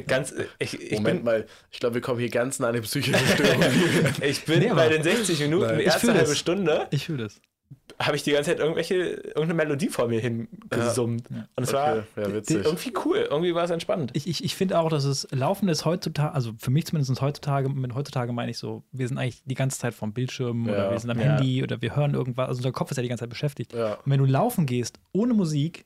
Ganz, ich, ich Moment bin, mal, ich glaube, wir kommen hier ganz nah an den psychischen Störungen. ich bin Nee, bei den 60 Minuten, Nein. die Ich erste halbe. Stunde, Ich fühle das. Habe ich die ganze Zeit irgendwelche, irgendeine Melodie vor mir hingesummt. Ja. Und es Okay, war ja, witzig. irgendwie cool, irgendwie war es entspannt. Ich, ich, ich finde auch, dass es Laufen ist heutzutage, also für mich zumindest heutzutage, mit heutzutage meine ich so, wir sind eigentlich die ganze Zeit vom Bildschirm oder Ja. wir sind am Ja. Handy oder wir hören irgendwas, also unser Kopf ist ja die ganze Zeit beschäftigt. Ja. Und wenn du laufen gehst, ohne Musik,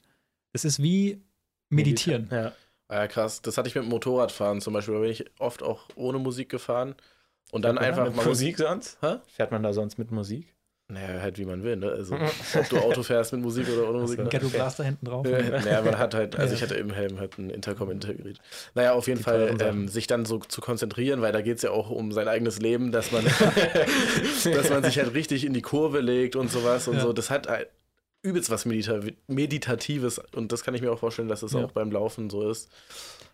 es ist wie meditieren. Ja. ja, krass. Das hatte ich mit dem Motorradfahren zum Beispiel. Da bin ich oft auch ohne Musik gefahren. Und dann einfach mit mal Musik sonst? Hä? Fährt man da sonst mit Musik? Naja, halt wie man will, ne? Also, ob du Auto fährst mit Musik oder ohne Musik. so. ne? Ghetto Blast da hinten drauf. naja, man hat halt, also Ja. ich hatte im Helm halt ein Intercom integriert. Naja, auf jeden Die Fall ähm, sich dann so zu konzentrieren, weil da geht es ja auch um sein eigenes Leben, dass man, dass man sich halt richtig in die Kurve legt und sowas und Ja. so. Das hat halt übelst was Medita Meditatives und das kann ich mir auch vorstellen, dass es Ja. auch beim Laufen so ist.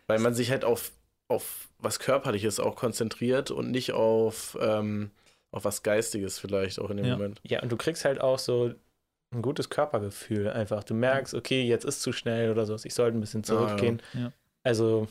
Weil man sich halt auf, auf was Körperliches auch konzentriert und nicht auf, ähm, auf was Geistiges vielleicht auch in dem Ja. Moment. Ja, und du kriegst halt auch so ein gutes Körpergefühl einfach. Du merkst, okay, jetzt ist zu schnell oder so, ich sollte ein bisschen Ah, ja. zurückgehen. Ja. Also,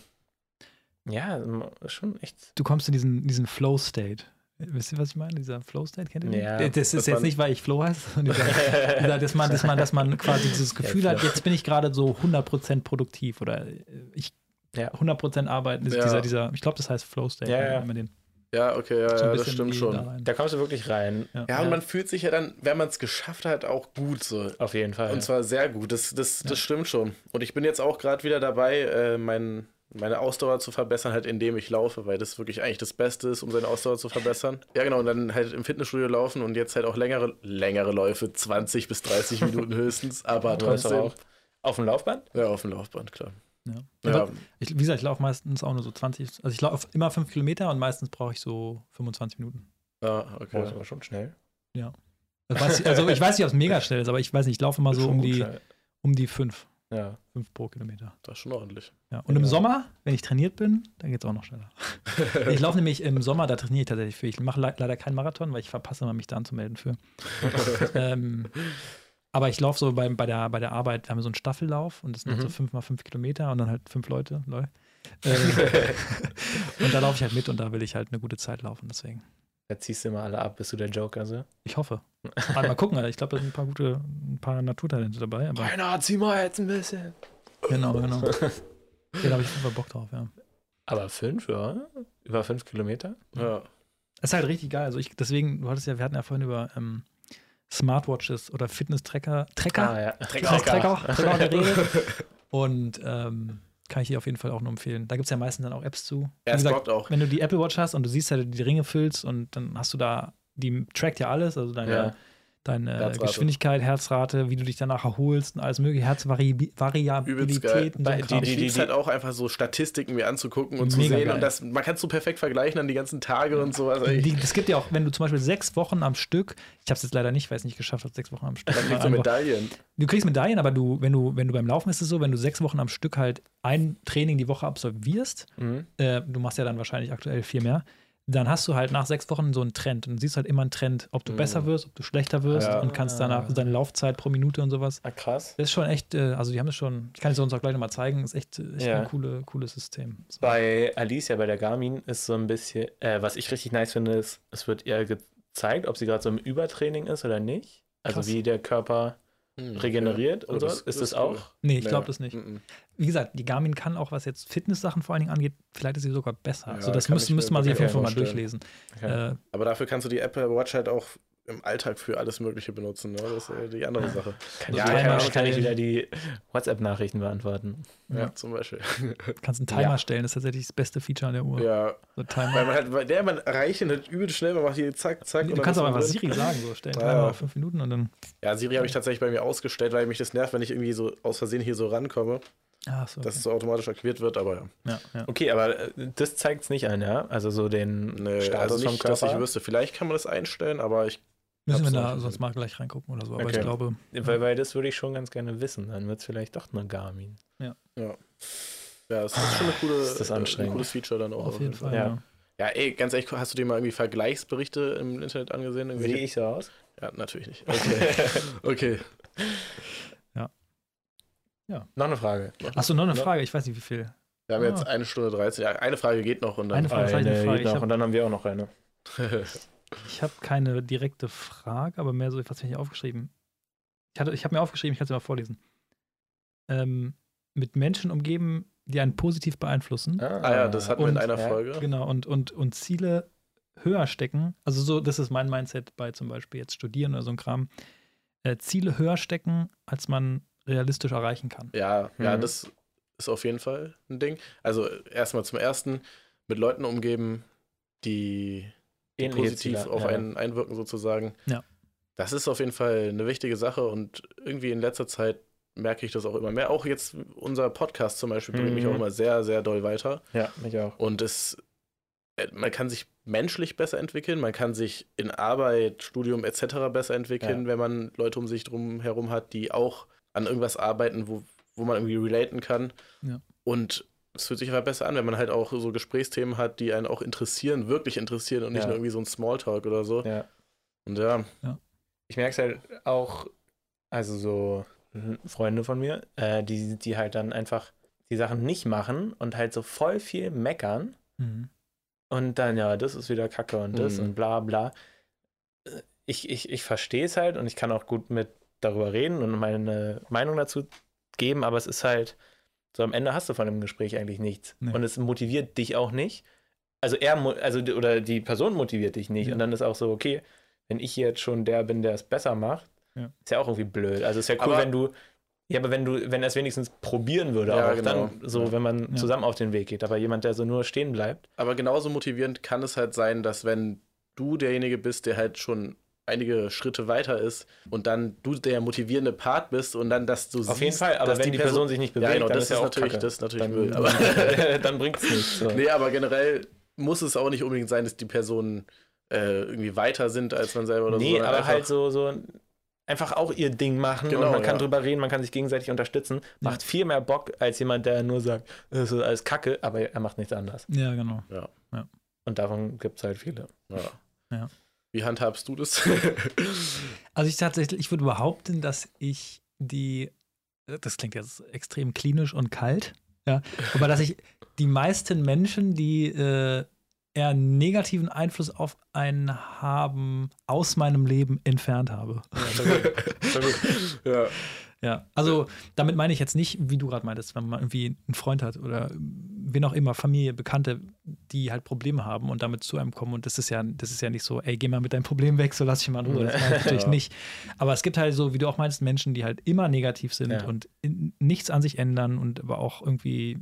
ja, schon echt. Du kommst in diesen, diesen Flow-State. Wisst ihr, was ich meine? Dieser Flow-State, kennt ihr den? Ja. Das ist jetzt nicht, weil ich Flow heiße, dieser, dass, man, dass, man, dass man quasi dieses Gefühl hat, Flow. jetzt bin ich gerade so 100% produktiv oder ich Ja. 100% arbeiten. Ist Ja. dieser, dieser, ich glaube, das heißt Flow-State. Ja, ja. wenn man den Ja, okay, ja, so ja das stimmt schon. da Da kommst du wirklich rein. Ja. Ja, und man fühlt sich ja dann, wenn man es geschafft hat, auch gut so. Auf jeden Fall. Und zwar sehr gut. Das, das, das stimmt schon. Und ich bin jetzt auch gerade wieder dabei, äh, mein, meine Ausdauer zu verbessern, halt indem ich laufe, weil das wirklich eigentlich das Beste ist, um seine Ausdauer zu verbessern. Ja, genau. Und dann halt im Fitnessstudio laufen und jetzt halt auch längere, längere Läufe, 20 bis 30 Minuten höchstens, aber trotzdem. auch auf dem Laufband? Ja, auf dem Laufband, klar. Ja. Ja, Ich, wie gesagt, ich laufe meistens auch nur so 20. Also ich laufe immer 5 Kilometer und meistens brauche ich so 25 Minuten. ja Oh, okay. ist aber schon schnell. Also, weiß ich, also ich weiß nicht, ob es mega schnell ist, aber ich weiß nicht, ich laufe immer so um die, schnell. um die 5. Ja. 5 pro Kilometer. Das ist schon ordentlich. Ja. Und im Ja. Sommer, wenn ich trainiert bin, dann geht es auch noch schneller. ich laufe nämlich im Sommer, da trainiere ich tatsächlich für. Ich mache le leider keinen Marathon, weil ich verpasse immer, mich da anzumelden für. ähm, aber ich laufe so bei, bei, der, bei der Arbeit, wir haben so einen Staffellauf und das sind Mhm. so 5 mal 5 Kilometer und dann halt fünf Leute. Lol. Ähm, und da laufe ich halt mit und da will ich halt eine gute Zeit laufen, deswegen. Da ziehst du immer alle ab, bist du der Joker, so. Ich hoffe. Aber mal gucken, Alter. Ich glaube, da sind ein paar gute, ein paar Naturtalente dabei. Aber Keiner, zieh mal jetzt ein bisschen. genau, genau. Da habe ich auf jeden Fall Bock drauf, ja. Aber fünf, ja? Über fünf Kilometer? Ja. Es ist halt richtig geil. Also ich, deswegen, du hattest ja, wir hatten ja vorhin über ähm, Smartwatches oder Fitness-Tracker, Tracker, Ah, ja. Tracker, Tracker, Tracker geredet. Und ähm, kann ich dir auf jeden Fall auch nur empfehlen. Da gibt es ja meistens dann auch Apps zu. Ja, es gesagt, auch. wenn du die Apple Watch hast und du siehst halt, die Ringe füllst und dann hast du da, die trackt ja alles, also deine, Ja. Deine Herzrate. Geschwindigkeit, Herzrate, wie du dich danach erholst und alles mögliche, Übelst geil. Herzvariabilität und die- die- lieb's die- halt auch einfach so Statistiken mir anzugucken und zu sehen. geil. Und das, man kann es so perfekt vergleichen an die ganzen Tage und sowas. Die, das gibt ja auch, wenn du zum Beispiel sechs Wochen am Stück, ich habe es jetzt leider nicht, weil ich es nicht geschafft habe, sechs Wochen am Stück. dann kriegst du Medaillen. Du kriegst Medaillen, aber du, wenn du, wenn du beim Laufen ist es so, wenn du sechs Wochen am Stück halt ein Training die Woche absolvierst, Mhm. äh, du machst ja dann wahrscheinlich aktuell viel mehr, dann hast du halt nach sechs Wochen so einen Trend und du siehst halt immer einen Trend, ob du Mhm. besser wirst, ob du schlechter wirst Ja. und kannst danach deine Laufzeit pro Minute und sowas. Ah, krass. Das ist schon echt, äh, also die haben das schon, ich kann es uns auch gleich nochmal zeigen, ist echt, echt Ja. ein coole, cooles System. So. Bei Alicia, bei der Garmin, ist so ein bisschen, äh, was ich richtig nice finde, ist, es wird ihr gezeigt, ob sie gerade so im Übertraining ist oder nicht. Also Krass. wie der Körper regeneriert okay. und so. Ist das auch? Nee, ich glaube das nicht. Wie gesagt, die Garmin kann auch, was jetzt Fitness-Sachen vor allen Dingen angeht, vielleicht ist sie sogar besser. Ja, also das müsste, müsste man sich auf jeden Fall mal durchlesen. Okay. Äh, Aber dafür kannst du die Apple Watch halt auch im Alltag für alles Mögliche benutzen. Ne? Das ist äh, die andere Sache. Kann, Ja, ich, Timer kann, ich, kann ich stellen. wieder die WhatsApp-Nachrichten beantworten. Ja, Ja. zum Beispiel. kannst einen Timer Ja. stellen, das ist tatsächlich das beste Feature an der Uhr. Ja, So Timer. weil man halt, weil der man erreicht ihn halt übel schnell, man macht hier zack, zack. Du und dann kannst auch einfach. Siri sagen, so stellen Ja. Timer auf fünf Minuten und dann. Ja, Siri habe ich tatsächlich bei mir ausgestellt, weil mich das nervt, wenn ich irgendwie so aus Versehen hier so rankomme, Ach so. dass es so automatisch aktiviert wird, aber ja. ja, ja. Okay, aber äh, das zeigt es nicht an, ja? Also so den Nee, Status also vom nicht, dass ich Körper. wüsste. Vielleicht kann man das einstellen, aber ich. Müssen wir da sonst mal gleich reingucken oder so. Aber Okay. ich glaube, Weil, weil das würde ich schon ganz gerne wissen. Dann wird es vielleicht doch eine Garmin. Ja, es ist schon eine coole, Ist das äh, anstrengend. ein cooles Feature dann auch. auf jeden Fall. Ja. Ja. Ja, ey, ganz ehrlich, hast du dir mal irgendwie Vergleichsberichte im Internet angesehen? Sehe ich so aus? Ja, natürlich nicht. Okay. okay. Noch eine Frage. Achso, noch eine Ja. Frage. Ich weiß nicht, wie viel. Wir haben Ah. jetzt eine Stunde 13. Ja, eine Frage geht noch und dann. Eine Frage. eine Frage. noch, hab- und dann haben wir auch noch eine. Ich habe keine direkte Frage, aber mehr so, was habe ich aufgeschrieben? Ich, hatte- ich habe mir aufgeschrieben, ich kann es dir mal vorlesen. Ähm, mit Menschen umgeben, die einen positiv beeinflussen. ah ja, das hatten wir in einer ja, Folge. Genau, und, und, und Ziele höher stecken. Also so, das ist mein Mindset bei zum Beispiel jetzt Studieren oder so ein Kram. Äh, Ziele höher stecken, als man realistisch erreichen kann. Ja, ja, Mhm. das ist auf jeden Fall ein Ding. Also erstmal zum ersten, mit Leuten umgeben, die, die positiv auf einen einwirken sozusagen. Ja. Das ist auf jeden Fall eine wichtige Sache und irgendwie in letzter Zeit merke ich das auch immer mehr. Auch jetzt unser Podcast zum Beispiel bringt mich Mhm. auch immer sehr, sehr doll weiter. Ja, mich auch. Und es, äh, man kann sich menschlich besser entwickeln, man kann sich in Arbeit, Studium etc. besser entwickeln, Ja. wenn man Leute um sich drum herum hat, die auch an irgendwas arbeiten, wo, wo man irgendwie relaten kann. Ja. Und es fühlt sich einfach besser an, wenn man halt auch so Gesprächsthemen hat, die einen auch interessieren, wirklich interessieren und nicht Ja. nur irgendwie so ein Smalltalk oder so. Ja. Und ja, Ich merke es halt auch, also so Freunde von mir, äh, die, die halt dann einfach die Sachen nicht machen und halt so voll viel meckern Mhm. und dann, ja, das ist wieder Kacke und das Mhm. und bla bla. Äh, Ich, ich, ich verstehe es halt und ich kann auch gut mit darüber reden und meine Meinung dazu geben, aber es ist halt, so am Ende hast du von dem Gespräch eigentlich nichts. Nee. Und es motiviert dich auch nicht. Also er, also oder die Person motiviert dich nicht. Ja. Und dann ist auch so, okay, wenn ich jetzt schon der bin, der es besser macht, Ja. ist ja auch irgendwie blöd. Also ist ja cool, Aber- wenn du, ja, aber wenn du, wenn er es wenigstens probieren würde, Ja, auch genau. dann so, wenn man Ja. zusammen auf den Weg geht. Aber jemand, der so nur stehen bleibt, aber genauso motivierend kann es halt sein, dass wenn du derjenige bist, der halt schon einige Schritte weiter ist und dann du der motivierende Part bist und dann, dass du auf jeden Fall. Aber dass wenn die Person, sich nicht bewegt, ja, genau, dann das ist ja auch natürlich, Kacke. das ist natürlich dann, Müll. Aber, dann bringt es nichts. So. nee, aber generell muss es auch nicht unbedingt sein, dass die Personen äh, irgendwie weiter sind als man selber oder so. nee, aber halt so, so einfach auch ihr Ding machen Genau, und man kann ja. drüber reden, man kann sich gegenseitig unterstützen. Macht viel mehr Bock als jemand, der nur sagt, es ist alles Kacke, aber er macht nichts anders. Ja, genau. Und davon gibt es halt viele. Ja. Ja. Wie handhabst du das? Also ich tatsächlich, ich würde behaupten, dass ich die, das klingt jetzt extrem klinisch und kalt, ja, aber dass ich die meisten Menschen, die, äh, eher negativen Einfluss auf einen haben, aus meinem Leben entfernt habe. ja. Ja, also damit meine ich jetzt nicht, wie du gerade meintest, wenn man irgendwie einen Freund hat oder wen auch immer, Familie, Bekannte, die halt Probleme haben und damit zu einem kommen. Und das ist ja, das ist ja nicht so, ey, geh mal mit deinem Problem weg, so lass ich mal in Ruhe. Das meine ich natürlich Ja. nicht. Aber es gibt halt so, wie du auch meinst, Menschen, die halt immer negativ sind Ja. und in, nichts an sich ändern und aber auch irgendwie,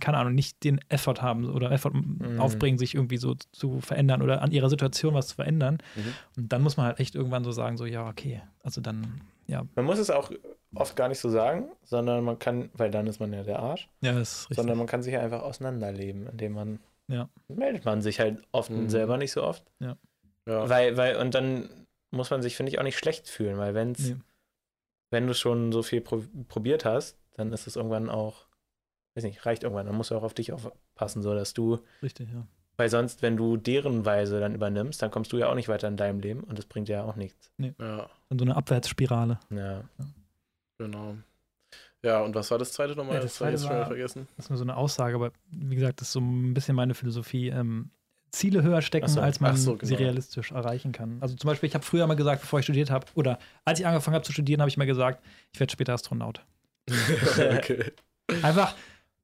keine Ahnung, nicht den Effort haben oder Effort Mhm. aufbringen, sich irgendwie so zu verändern oder an ihrer Situation was zu verändern. Mhm. Und dann muss man halt echt irgendwann so sagen, so, ja, okay, also dann, ja, Man muss es auch oft gar nicht so sagen, sondern man kann, weil dann ist man ja der Arsch, ja, das ist richtig. sondern man kann sich einfach auseinanderleben, indem man Ja. meldet man sich halt oft Mhm. selber nicht so oft. ja. Weil, weil, und dann muss man sich, finde ich, auch nicht schlecht fühlen, weil wenn's, Nee. wenn du schon so viel pro probiert hast, dann ist es irgendwann auch, weiß nicht, reicht irgendwann. Dann musst du auch auf dich aufpassen, so dass du, Richtig, ja. Weil sonst, wenn du deren Weise dann übernimmst, dann kommst du ja auch nicht weiter in deinem Leben und das bringt ja auch nichts. ja, Und so eine Abwärtsspirale. Ja. genau. Ja, und was war das zweite nochmal? Ja, das das zweite schon war- vergessen. Das ist nur so eine Aussage, aber wie gesagt, das ist so ein bisschen meine Philosophie. Ähm, Ziele höher stecken, so, als man so, genau. sie realistisch erreichen kann. Also zum Beispiel, ich habe früher mal gesagt, bevor ich studiert habe, oder als ich angefangen habe zu studieren, habe ich mal gesagt, ich werde später Astronaut. okay. Einfach,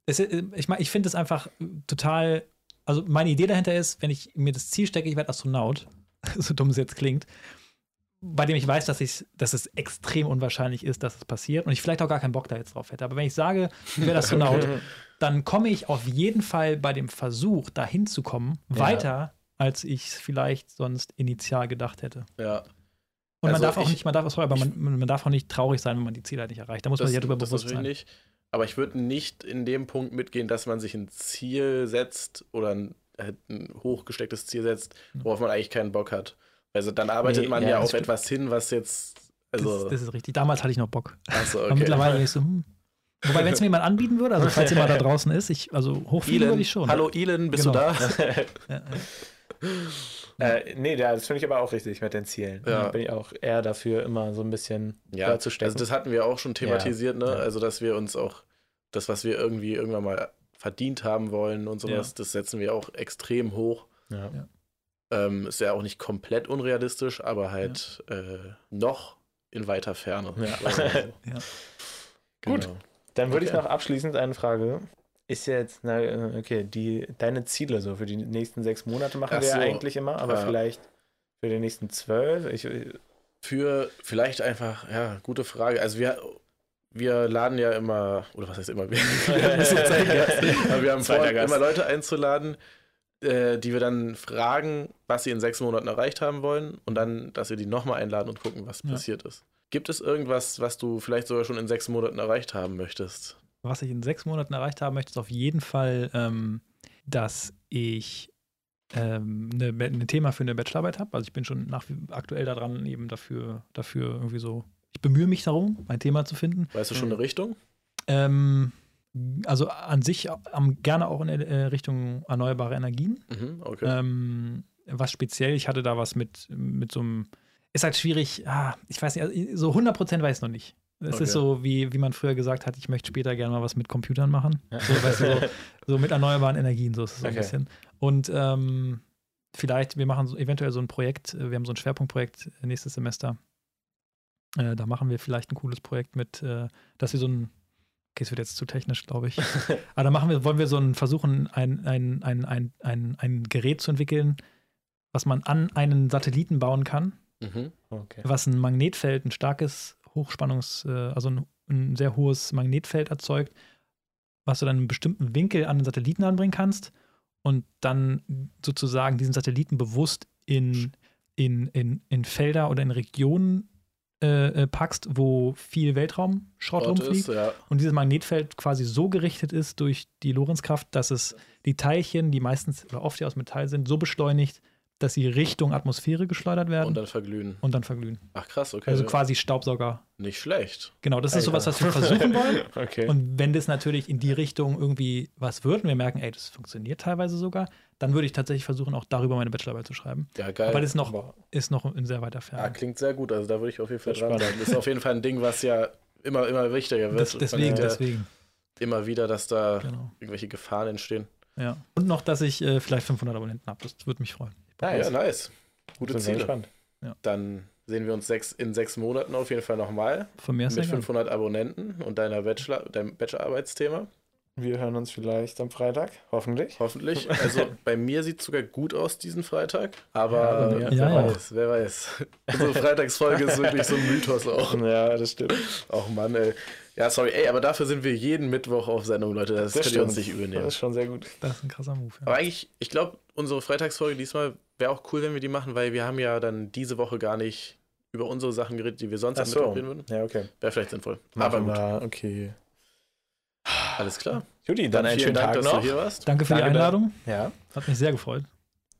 es, ich, ich finde es einfach total, also meine Idee dahinter ist, wenn ich mir das Ziel stecke, ich werde Astronaut, so dumm es jetzt klingt, bei dem ich weiß, dass, ich, dass es extrem unwahrscheinlich ist, dass es passiert und ich vielleicht auch gar keinen Bock da jetzt drauf hätte. Aber wenn ich sage, ich werde Astronaut, dann komme ich auf jeden Fall bei dem Versuch, dahin zu kommen, Ja. weiter, als ich es vielleicht sonst initial gedacht hätte. Ja, Und man Also darf auch ich- nicht, man darf, sorry, aber man, man darf auch nicht traurig sein, wenn man die Ziele halt nicht erreicht. Da muss man sich ja drüber das bewusst sein. nicht. Aber ich würde nicht in dem Punkt mitgehen, dass man sich ein Ziel setzt oder ein, halt ein hochgestecktes Ziel setzt, worauf man eigentlich keinen Bock hat. Also dann arbeitet Nee, man ja, ja, auf etwas hin, was jetzt. Also, das, das ist richtig. Damals hatte ich noch Bock. achso, Aber okay. mittlerweile bin ich so, hm. Wobei, wenn es mir jemand anbieten würde, also falls jemand da draußen ist, ich, also hochfliegen würde ich schon. hallo Elon, bist Genau. du da? Ja, ja. Äh, nee, ja, das finde ich aber auch richtig mit den Zielen. Ja. Da bin ich auch eher dafür, immer so ein bisschen Ja, zu stecken. also das hatten wir auch schon thematisiert, ne? Ja. Also, dass wir uns auch das, was wir irgendwie irgendwann mal verdient haben wollen und sowas, Ja. das setzen wir auch extrem hoch. ja. Ja. Ähm, ist ja auch nicht komplett unrealistisch, aber halt äh, noch in weiter Ferne. Ja. sagen wir so. Ja. Gut. Genau. Dann würde ich Okay. noch abschließend eine Frage. Ist jetzt, na, äh, okay, die, deine Ziele so für die nächsten sechs Monate machen Ach wir ja so. eigentlich immer, aber Ja. vielleicht für die nächsten zwölf. Ich, Für vielleicht einfach, ja, gute Frage. Also wir, wir laden ja immer, oder was heißt immer, wir, wir Zeit Gast, aber wir haben vor, immer Leute einzuladen, äh, die wir dann fragen, was sie in sechs Monaten erreicht haben wollen und dann, dass wir die nochmal einladen und gucken, was Ja. passiert ist. Gibt es irgendwas, was du vielleicht sogar schon in sechs Monaten erreicht haben möchtest? Was ich in sechs Monaten erreicht haben möchte, ist auf jeden Fall, ähm, dass ich ähm, eine, ein Thema für eine Bachelorarbeit habe. Also ich bin schon nach wie aktuell daran, eben dafür, dafür irgendwie so, ich bemühe mich darum, ein Thema zu finden. Weißt du schon eine Richtung? Ähm, also an sich am, gerne auch in äh, Richtung erneuerbare Energien. Mhm, okay. Ähm, was speziell, ich hatte da was mit, mit so einem, ist halt schwierig, ah, ich weiß nicht, also so 100% weiß ich noch nicht. Es Okay. ist so, wie, wie man früher gesagt hat, ich möchte später gerne mal was mit Computern machen. Ja. So, weißt du, so, so mit erneuerbaren Energien, so ist es so ein Okay. bisschen. Und ähm, vielleicht, wir machen so, eventuell so ein Projekt, äh, wir haben so ein Schwerpunktprojekt nächstes Semester. Äh, da machen wir vielleicht ein cooles Projekt mit, äh, dass wir so ein, okay, es wird jetzt zu technisch, glaube ich. Aber da machen wir, wollen wir so ein versuchen, ein, ein, ein, ein, ein, ein Gerät zu entwickeln, was man an einen Satelliten bauen kann, Mhm. okay. was ein Magnetfeld, ein starkes Hochspannungs-, äh, also ein, ein sehr hohes Magnetfeld erzeugt, was du dann in einem bestimmten Winkel an den Satelliten anbringen kannst und dann sozusagen diesen Satelliten bewusst in, in, in, in Felder oder in Regionen äh, äh, packst, wo viel Weltraumschrott rumfliegt ist, ja. und dieses Magnetfeld quasi so gerichtet ist durch die Lorenzkraft, dass es die Teilchen, die meistens oder oft ja aus Metall sind, so beschleunigt, dass sie Richtung Atmosphäre geschleudert werden Und und dann verglühen. dann, verglühen. Ach krass, okay. Also quasi Staubsauger. Nicht schlecht. Genau, das ist Alter. sowas, was wir versuchen wollen. Okay. Und wenn das natürlich in die Richtung irgendwie was wird und wir merken, ey, das funktioniert teilweise sogar, dann würde ich tatsächlich versuchen, auch darüber meine Bachelorarbeit zu schreiben. Ja, geil. Aber das ist noch, ist noch in sehr weiter Ferne. klingt sehr gut. Also da würde ich auf jeden Fall dran sein. Das ist auf jeden Fall ein Ding, was ja immer, immer wichtiger wird. Das, deswegen, ja deswegen. Immer wieder, dass da Genau. irgendwelche Gefahren entstehen. Ja. Und noch, dass ich äh, vielleicht 500 Abonnenten habe. Das würde mich freuen. Nice. Ja, nice. Gute Ziele. gespannt. Dann sehen wir uns sechs, in sechs Monaten auf jeden Fall nochmal Von mir ist mit sehr gerne. 500 Abonnenten und deiner Bachelor, deinem Bachelorarbeitsthema. Wir hören uns vielleicht am Freitag, hoffentlich. Hoffentlich. Also bei mir sieht es sogar gut aus diesen Freitag. Ja, Aber mir wer Ja, ja. weiß, wer weiß. Unsere Freitagsfolge ist wirklich so ein Mythos auch. Ja, das stimmt. Auch Mann, ey. Ja, sorry, ey, aber dafür sind wir jeden Mittwoch auf Sendung, Leute. Das, könnt ihr uns nicht übel Das ist schon sehr gut. Das ist ein krasser Move. Ja. Aber eigentlich, ich glaube, unsere Freitagsfolge diesmal wäre auch cool, wenn wir die machen, weil wir haben ja dann diese Woche gar nicht über unsere Sachen geredet, die wir sonst Ach am so. Mittwoch reden würden. Ja, okay. Wäre vielleicht sinnvoll. Machen Aber gut, wir, okay. alles klar. Judy, dann, einen vielen schönen Dank, Tag dass noch. du hier warst. Danke für Danke, die Einladung. Ja. Hat mich sehr gefreut.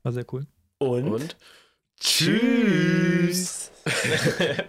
War sehr cool. Und, Und tschüss.